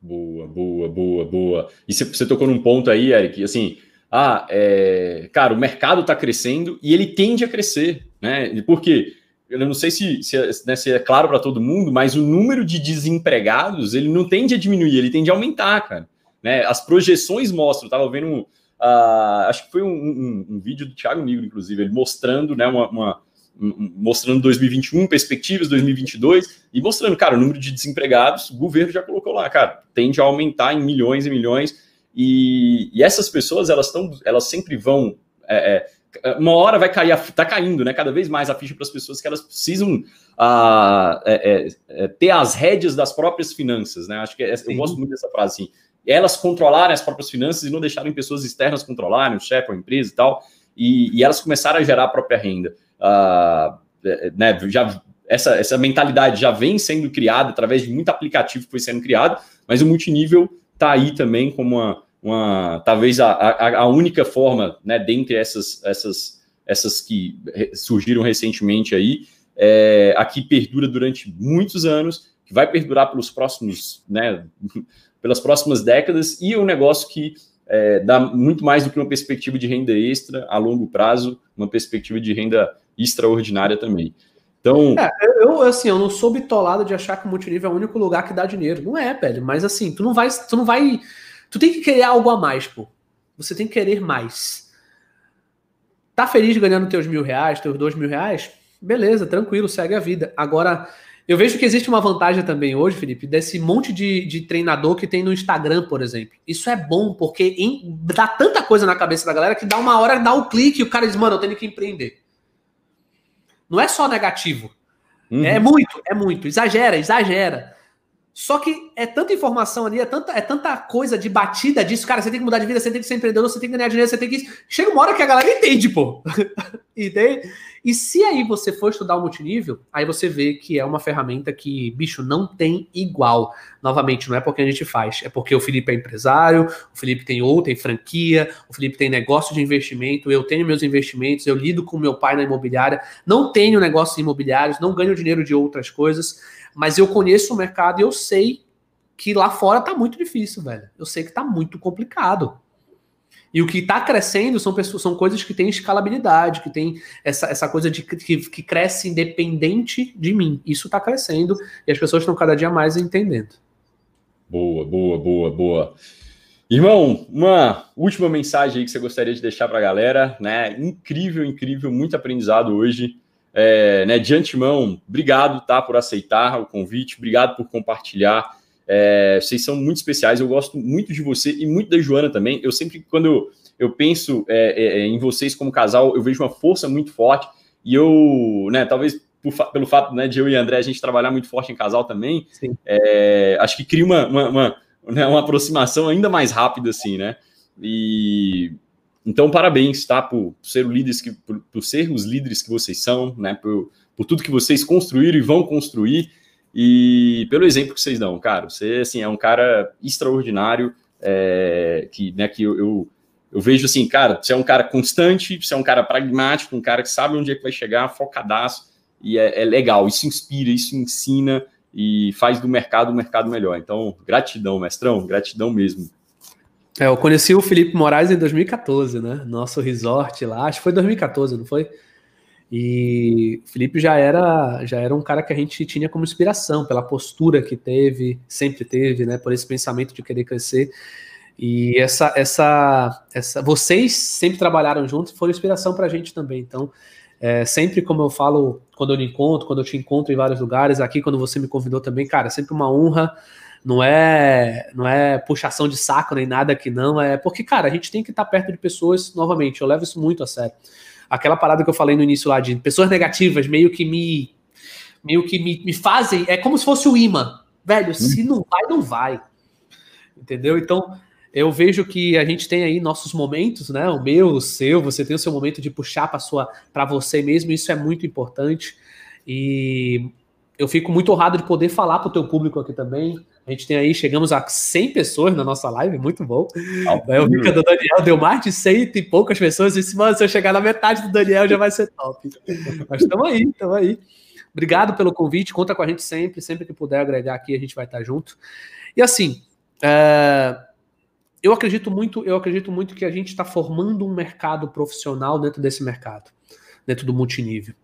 Boa, boa, boa, boa. E você tocou num ponto aí, Eric, assim, ah, é, cara, o mercado está crescendo e ele tende a crescer, né? Por quê? Eu não sei se, se, é, né, se é claro para todo mundo, mas o número de desempregados ele não tende a diminuir, ele tende a aumentar, cara. Né? As projeções mostram, estava vendo, uh, acho que foi um, um, um, vídeo do Thiago Nigro, inclusive, ele mostrando, né, uma, uma mostrando 2021, perspectivas 2022 e mostrando, cara, o número de desempregados, o governo já colocou lá, cara, tende a aumentar em milhões e milhões E, e essas pessoas, elas, tão, elas sempre vão. É, é, uma hora vai cair, tá caindo, né? Cada vez mais a ficha para as pessoas que elas precisam uh, é, é, ter as rédeas das próprias finanças, né? Acho que eu gosto muito dessa frase assim. Elas controlarem as próprias finanças e não deixarem pessoas externas controlarem, o chefe, a empresa e tal, e, e elas começaram a gerar a própria renda. Uh, né, já, essa, essa mentalidade já vem sendo criada através de muito aplicativo que foi sendo criado, mas o multinível está aí também como uma, uma talvez a, a, a, única forma, né, dentre essas, essas, essas que surgiram recentemente aí, é, aqui perdura durante muitos anos, que vai perdurar pelos próximos, né, [LAUGHS] pelas próximas décadas, e um negócio que é, dá muito mais do que uma perspectiva de renda extra a longo prazo, uma perspectiva de renda extraordinária também. Então. É, eu, assim, eu não sou bitolado de achar que o multinível é o único lugar que dá dinheiro. Não é, velho. Mas assim, tu não vai. Tu não vai. Tu tem que querer algo a mais, pô. Você tem que querer mais. Tá feliz ganhando teus mil reais, teus dois mil reais? Beleza, tranquilo, segue a vida. Agora, eu vejo que existe uma vantagem também hoje, Felipe, desse monte de, de treinador que tem no Instagram, por exemplo. Isso é bom, porque em, dá tanta coisa na cabeça da galera que dá uma hora, dá o um clique e o cara diz, mano, eu tenho que empreender. Não é só negativo. Uhum. É muito, é muito. Exagera, exagera. Só que é tanta informação ali, é tanta, é tanta coisa de batida disso, cara, você tem que mudar de vida, você tem que ser empreendedor, você tem que ganhar dinheiro, você tem que. Chega uma hora que a galera entende, pô. [LAUGHS] entende? E se aí você for estudar o multinível, aí você vê que é uma ferramenta que, bicho, não tem igual. Novamente, não é porque a gente faz, é porque o Felipe é empresário, o Felipe tem outra, tem franquia, o Felipe tem negócio de investimento, eu tenho meus investimentos, eu lido com meu pai na imobiliária, não tenho negócios imobiliários, não ganho dinheiro de outras coisas mas eu conheço o mercado e eu sei que lá fora tá muito difícil, velho. Eu sei que tá muito complicado. E o que está crescendo são pessoas, são coisas que têm escalabilidade, que tem essa, essa coisa de que, que cresce independente de mim. Isso está crescendo e as pessoas estão cada dia mais entendendo. Boa, boa, boa, boa. Irmão, uma última mensagem aí que você gostaria de deixar para a galera, né? Incrível, incrível, muito aprendizado hoje. É, né, de antemão, obrigado tá, por aceitar o convite, obrigado por compartilhar. É, vocês são muito especiais, eu gosto muito de você e muito da Joana também. Eu sempre, quando eu, eu penso é, é, é em vocês como casal, eu vejo uma força muito forte. E eu, né, talvez por, pelo fato né, de eu e André a gente trabalhar muito forte em casal também, é, acho que cria uma, uma, uma, né, uma aproximação ainda mais rápida, assim, né? E então, parabéns, tá? Por ser, líderes que, por, por ser os líderes que vocês são, né? Por, por tudo que vocês construíram e vão construir e pelo exemplo que vocês dão, cara. Você, assim, é um cara extraordinário, é, que, né, que eu, eu, eu, vejo assim, cara, você é um cara constante, você é um cara pragmático, um cara que sabe onde é que vai chegar, focadaço, e é, é legal, isso inspira, isso ensina e faz do mercado um mercado melhor. Então, gratidão, mestrão, gratidão mesmo. É, eu conheci o Felipe Moraes em 2014, né? Nosso resort lá, acho que foi 2014, não foi? E o Felipe já era, já era um cara que a gente tinha como inspiração pela postura que teve, sempre teve, né? Por esse pensamento de querer crescer. E essa, essa, essa, vocês sempre trabalharam juntos, foram inspiração para a gente também. Então, é, sempre como eu falo, quando eu me encontro, quando eu te encontro em vários lugares, aqui quando você me convidou também, cara, é sempre uma honra não é não é puxação de saco nem nada que não, é porque, cara, a gente tem que estar perto de pessoas, novamente, eu levo isso muito a sério. Aquela parada que eu falei no início lá de pessoas negativas meio que me meio que me, me fazem, é como se fosse o imã. Velho, se não vai, não vai. Entendeu? Então, eu vejo que a gente tem aí nossos momentos, né? O meu, o seu, você tem o seu momento de puxar para sua para você mesmo, isso é muito importante. E eu fico muito honrado de poder falar para o teu público aqui também. A gente tem aí, chegamos a 100 pessoas na nossa live, muito bom. Ah, o Mica do Daniel deu mais de 100 e poucas pessoas. E disse, mano, se eu chegar na metade do Daniel já vai ser top. Mas estamos aí, estamos aí. Obrigado pelo convite, conta com a gente sempre. Sempre que puder agregar aqui, a gente vai estar junto. E assim, é... eu acredito muito, eu acredito muito que a gente está formando um mercado profissional dentro desse mercado, dentro do multinível.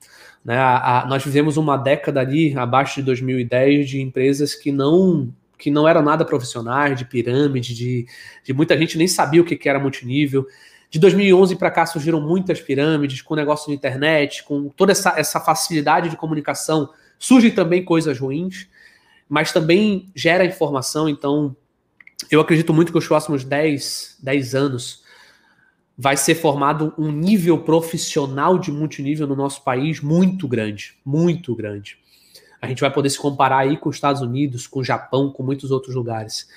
Né? A, a, nós vivemos uma década ali, abaixo de 2010, de empresas que não que não eram nada profissionais, de pirâmide, de, de muita gente nem sabia o que, que era multinível. De 2011 para cá surgiram muitas pirâmides com negócio de internet, com toda essa, essa facilidade de comunicação. Surgem também coisas ruins, mas também gera informação. Então, eu acredito muito que os próximos 10, 10 anos vai ser formado um nível profissional de multinível no nosso país muito grande, muito grande. A gente vai poder se comparar aí com os Estados Unidos, com o Japão, com muitos outros lugares.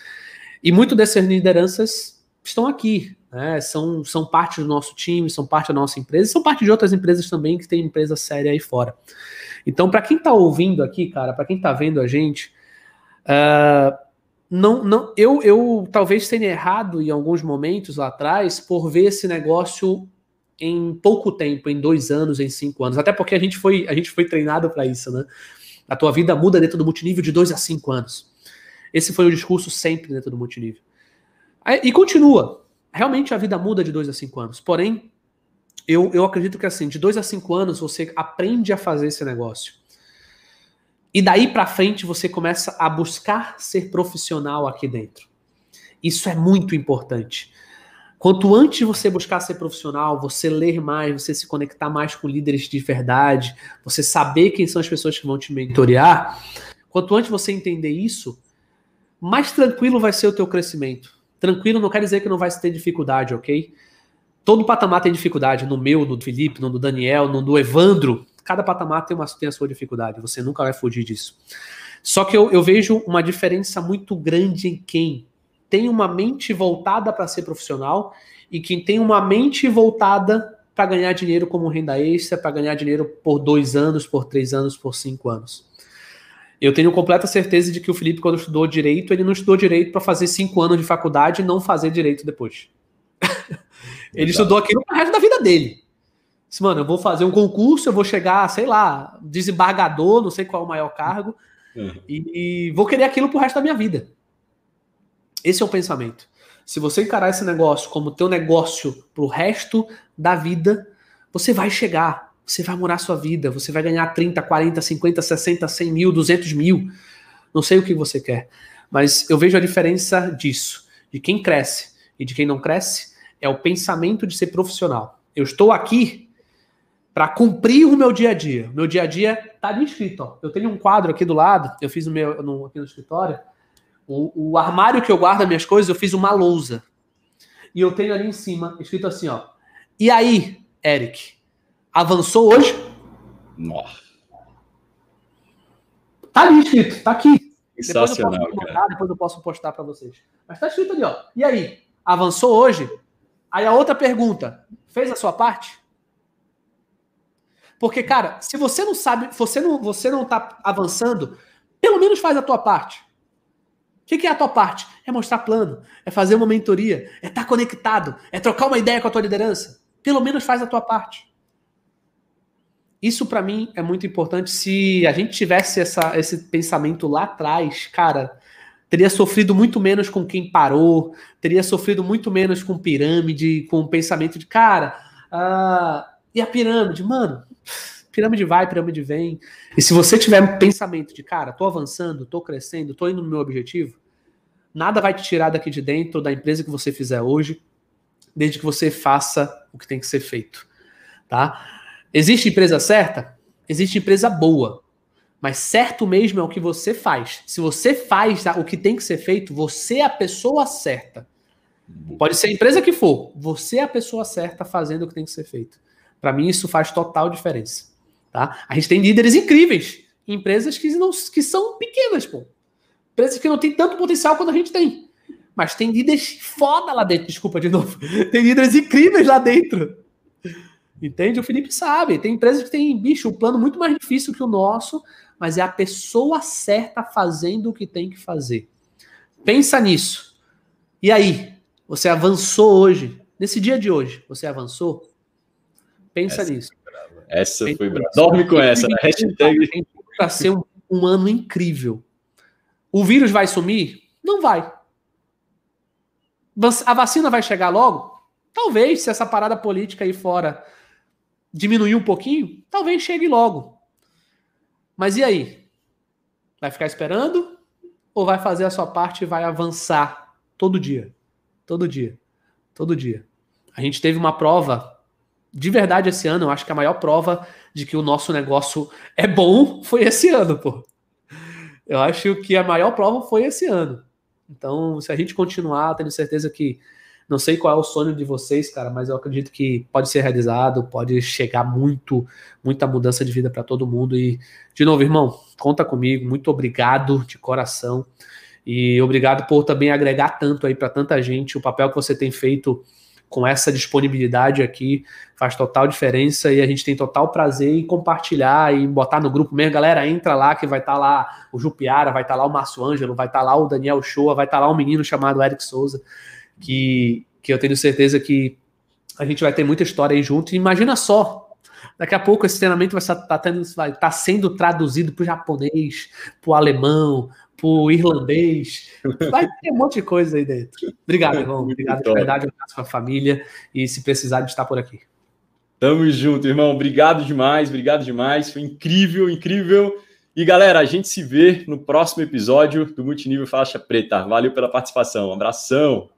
E muito dessas lideranças estão aqui, né? são, são parte do nosso time, são parte da nossa empresa, são parte de outras empresas também que tem empresa séria aí fora. Então, para quem está ouvindo aqui, cara, para quem está vendo a gente, uh, não, não, eu, eu talvez tenha errado em alguns momentos lá atrás por ver esse negócio em pouco tempo, em dois anos, em cinco anos. Até porque a gente foi, a gente foi treinado para isso, né? A tua vida muda dentro do multinível de dois a cinco anos. Esse foi o discurso sempre dentro do multinível. E continua. Realmente a vida muda de dois a cinco anos. Porém, eu, eu acredito que assim, de dois a cinco anos você aprende a fazer esse negócio. E daí para frente você começa a buscar ser profissional aqui dentro. Isso é muito importante. Quanto antes você buscar ser profissional, você ler mais, você se conectar mais com líderes de verdade, você saber quem são as pessoas que vão te mentorear, quanto antes você entender isso, mais tranquilo vai ser o teu crescimento. Tranquilo não quer dizer que não vai ter dificuldade, ok? Todo patamar tem dificuldade, no meu, no do Felipe, no do Daniel, no do Evandro, cada patamar tem, uma, tem a sua dificuldade, você nunca vai fugir disso. Só que eu, eu vejo uma diferença muito grande em quem tem uma mente voltada para ser profissional e quem tem uma mente voltada para ganhar dinheiro como renda extra, para ganhar dinheiro por dois anos, por três anos, por cinco anos. Eu tenho completa certeza de que o Felipe, quando estudou direito, ele não estudou direito para fazer cinco anos de faculdade e não fazer direito depois. [LAUGHS] ele estudou aquilo para o resto da vida dele. Disse, mano, eu vou fazer um concurso, eu vou chegar, sei lá, desembargador, não sei qual é o maior cargo, uhum. e, e, vou querer aquilo pro resto da minha vida. Esse é o pensamento. Se você encarar esse negócio como teu negócio pro resto da vida, você vai chegar, você vai morar sua vida, você vai ganhar 30, 40, 50, 60, 100 mil, 200 mil, não sei o que você quer, mas eu vejo a diferença disso, de quem cresce e de quem não cresce, é o pensamento de ser profissional. Eu estou aqui para cumprir o meu dia a dia. Meu dia a dia tá ali escrito. Ó. Eu tenho um quadro aqui do lado, eu fiz o meu no, aqui no escritório. O, o, armário que eu guardo as minhas coisas, eu fiz uma lousa. E eu tenho ali em cima, escrito assim, ó. E aí, Eric, avançou hoje? Nossa. Tá ali escrito, tá aqui. Sensacional, depois eu posso postar, depois eu posso postar para vocês. Mas tá escrito ali, ó. E aí, avançou hoje? Aí a outra pergunta, fez a sua parte? Porque, cara, se você não sabe, você não, você não tá avançando, pelo menos faz a tua parte. O que, que é a tua parte? É mostrar plano, é fazer uma mentoria, é estar tá conectado, é trocar uma ideia com a tua liderança. Pelo menos faz a tua parte. Isso para mim é muito importante. Se a gente tivesse essa, esse pensamento lá atrás, cara, teria sofrido muito menos com quem parou, teria sofrido muito menos com pirâmide, com o pensamento de, cara, uh, e a pirâmide? Mano, pirâmide vai, pirâmide vem. E se você tiver um pensamento de, cara, tô avançando, tô crescendo, tô indo no meu objetivo, nada vai te tirar daqui de dentro da empresa que você fizer hoje, desde que você faça o que tem que ser feito, tá? Existe empresa certa? Existe empresa boa. Mas certo mesmo é o que você faz. Se você faz o que tem que ser feito, você é a pessoa certa. Pode ser a empresa que for, você é a pessoa certa fazendo o que tem que ser feito. Para mim, isso faz total diferença. Tá? A gente tem líderes incríveis em empresas que, não, que são pequenas, pô. Empresas que não têm tanto potencial quanto a gente tem. Mas tem líderes foda lá dentro, desculpa de novo. [LAUGHS] Tem líderes incríveis lá dentro. Entende? O Felipe sabe. Tem empresas que têm, bicho, um plano muito mais difícil que o nosso, mas é a pessoa certa fazendo o que tem que fazer. Pensa nisso. E aí? Você avançou hoje? Nesse dia de hoje, você avançou? Pensa essa nisso. Essa foi brava. Dorme com essa, né? Hashtag. Para ser um, um ano incrível. O vírus vai sumir? Não vai. A vacina vai chegar logo? Talvez, se essa parada política aí fora diminuir um pouquinho, talvez chegue logo. Mas e aí? Vai ficar esperando? Ou vai fazer a sua parte e vai avançar todo dia? Todo dia. Todo dia. A gente teve uma prova de verdade esse ano, eu acho que a maior prova de que o nosso negócio é bom foi esse ano, pô. Eu acho que a maior prova foi esse ano. Então, se a gente continuar, tenho certeza que não sei qual é o sonho de vocês, cara, mas eu acredito que pode ser realizado, pode chegar muito, muita mudança de vida para todo mundo. E, de novo, irmão, conta comigo. Muito obrigado de coração. E obrigado por também agregar tanto aí para tanta gente. O papel que você tem feito com essa disponibilidade aqui faz total diferença e a gente tem total prazer em compartilhar e botar no grupo mesmo. Galera, entra lá que vai estar tá lá o Jupiara, vai estar tá lá o Márcio Ângelo, vai estar tá lá o Daniel Shoa, vai estar tá lá um menino chamado Eric Souza que, que eu tenho certeza que a gente vai ter muita história aí junto. E imagina só, daqui a pouco esse treinamento vai estar, tá vai estar tá sendo traduzido para o japonês, para o alemão, o irlandês. Vai ter um monte de coisa aí dentro. Obrigado, irmão. Obrigado de verdade, a sua família. E se precisar de estar por aqui. Tamo junto, irmão. Obrigado demais, obrigado demais. Foi incrível, incrível. E galera, a gente se vê no próximo episódio do Multinível Faixa Preta. Valeu pela participação. Um abração.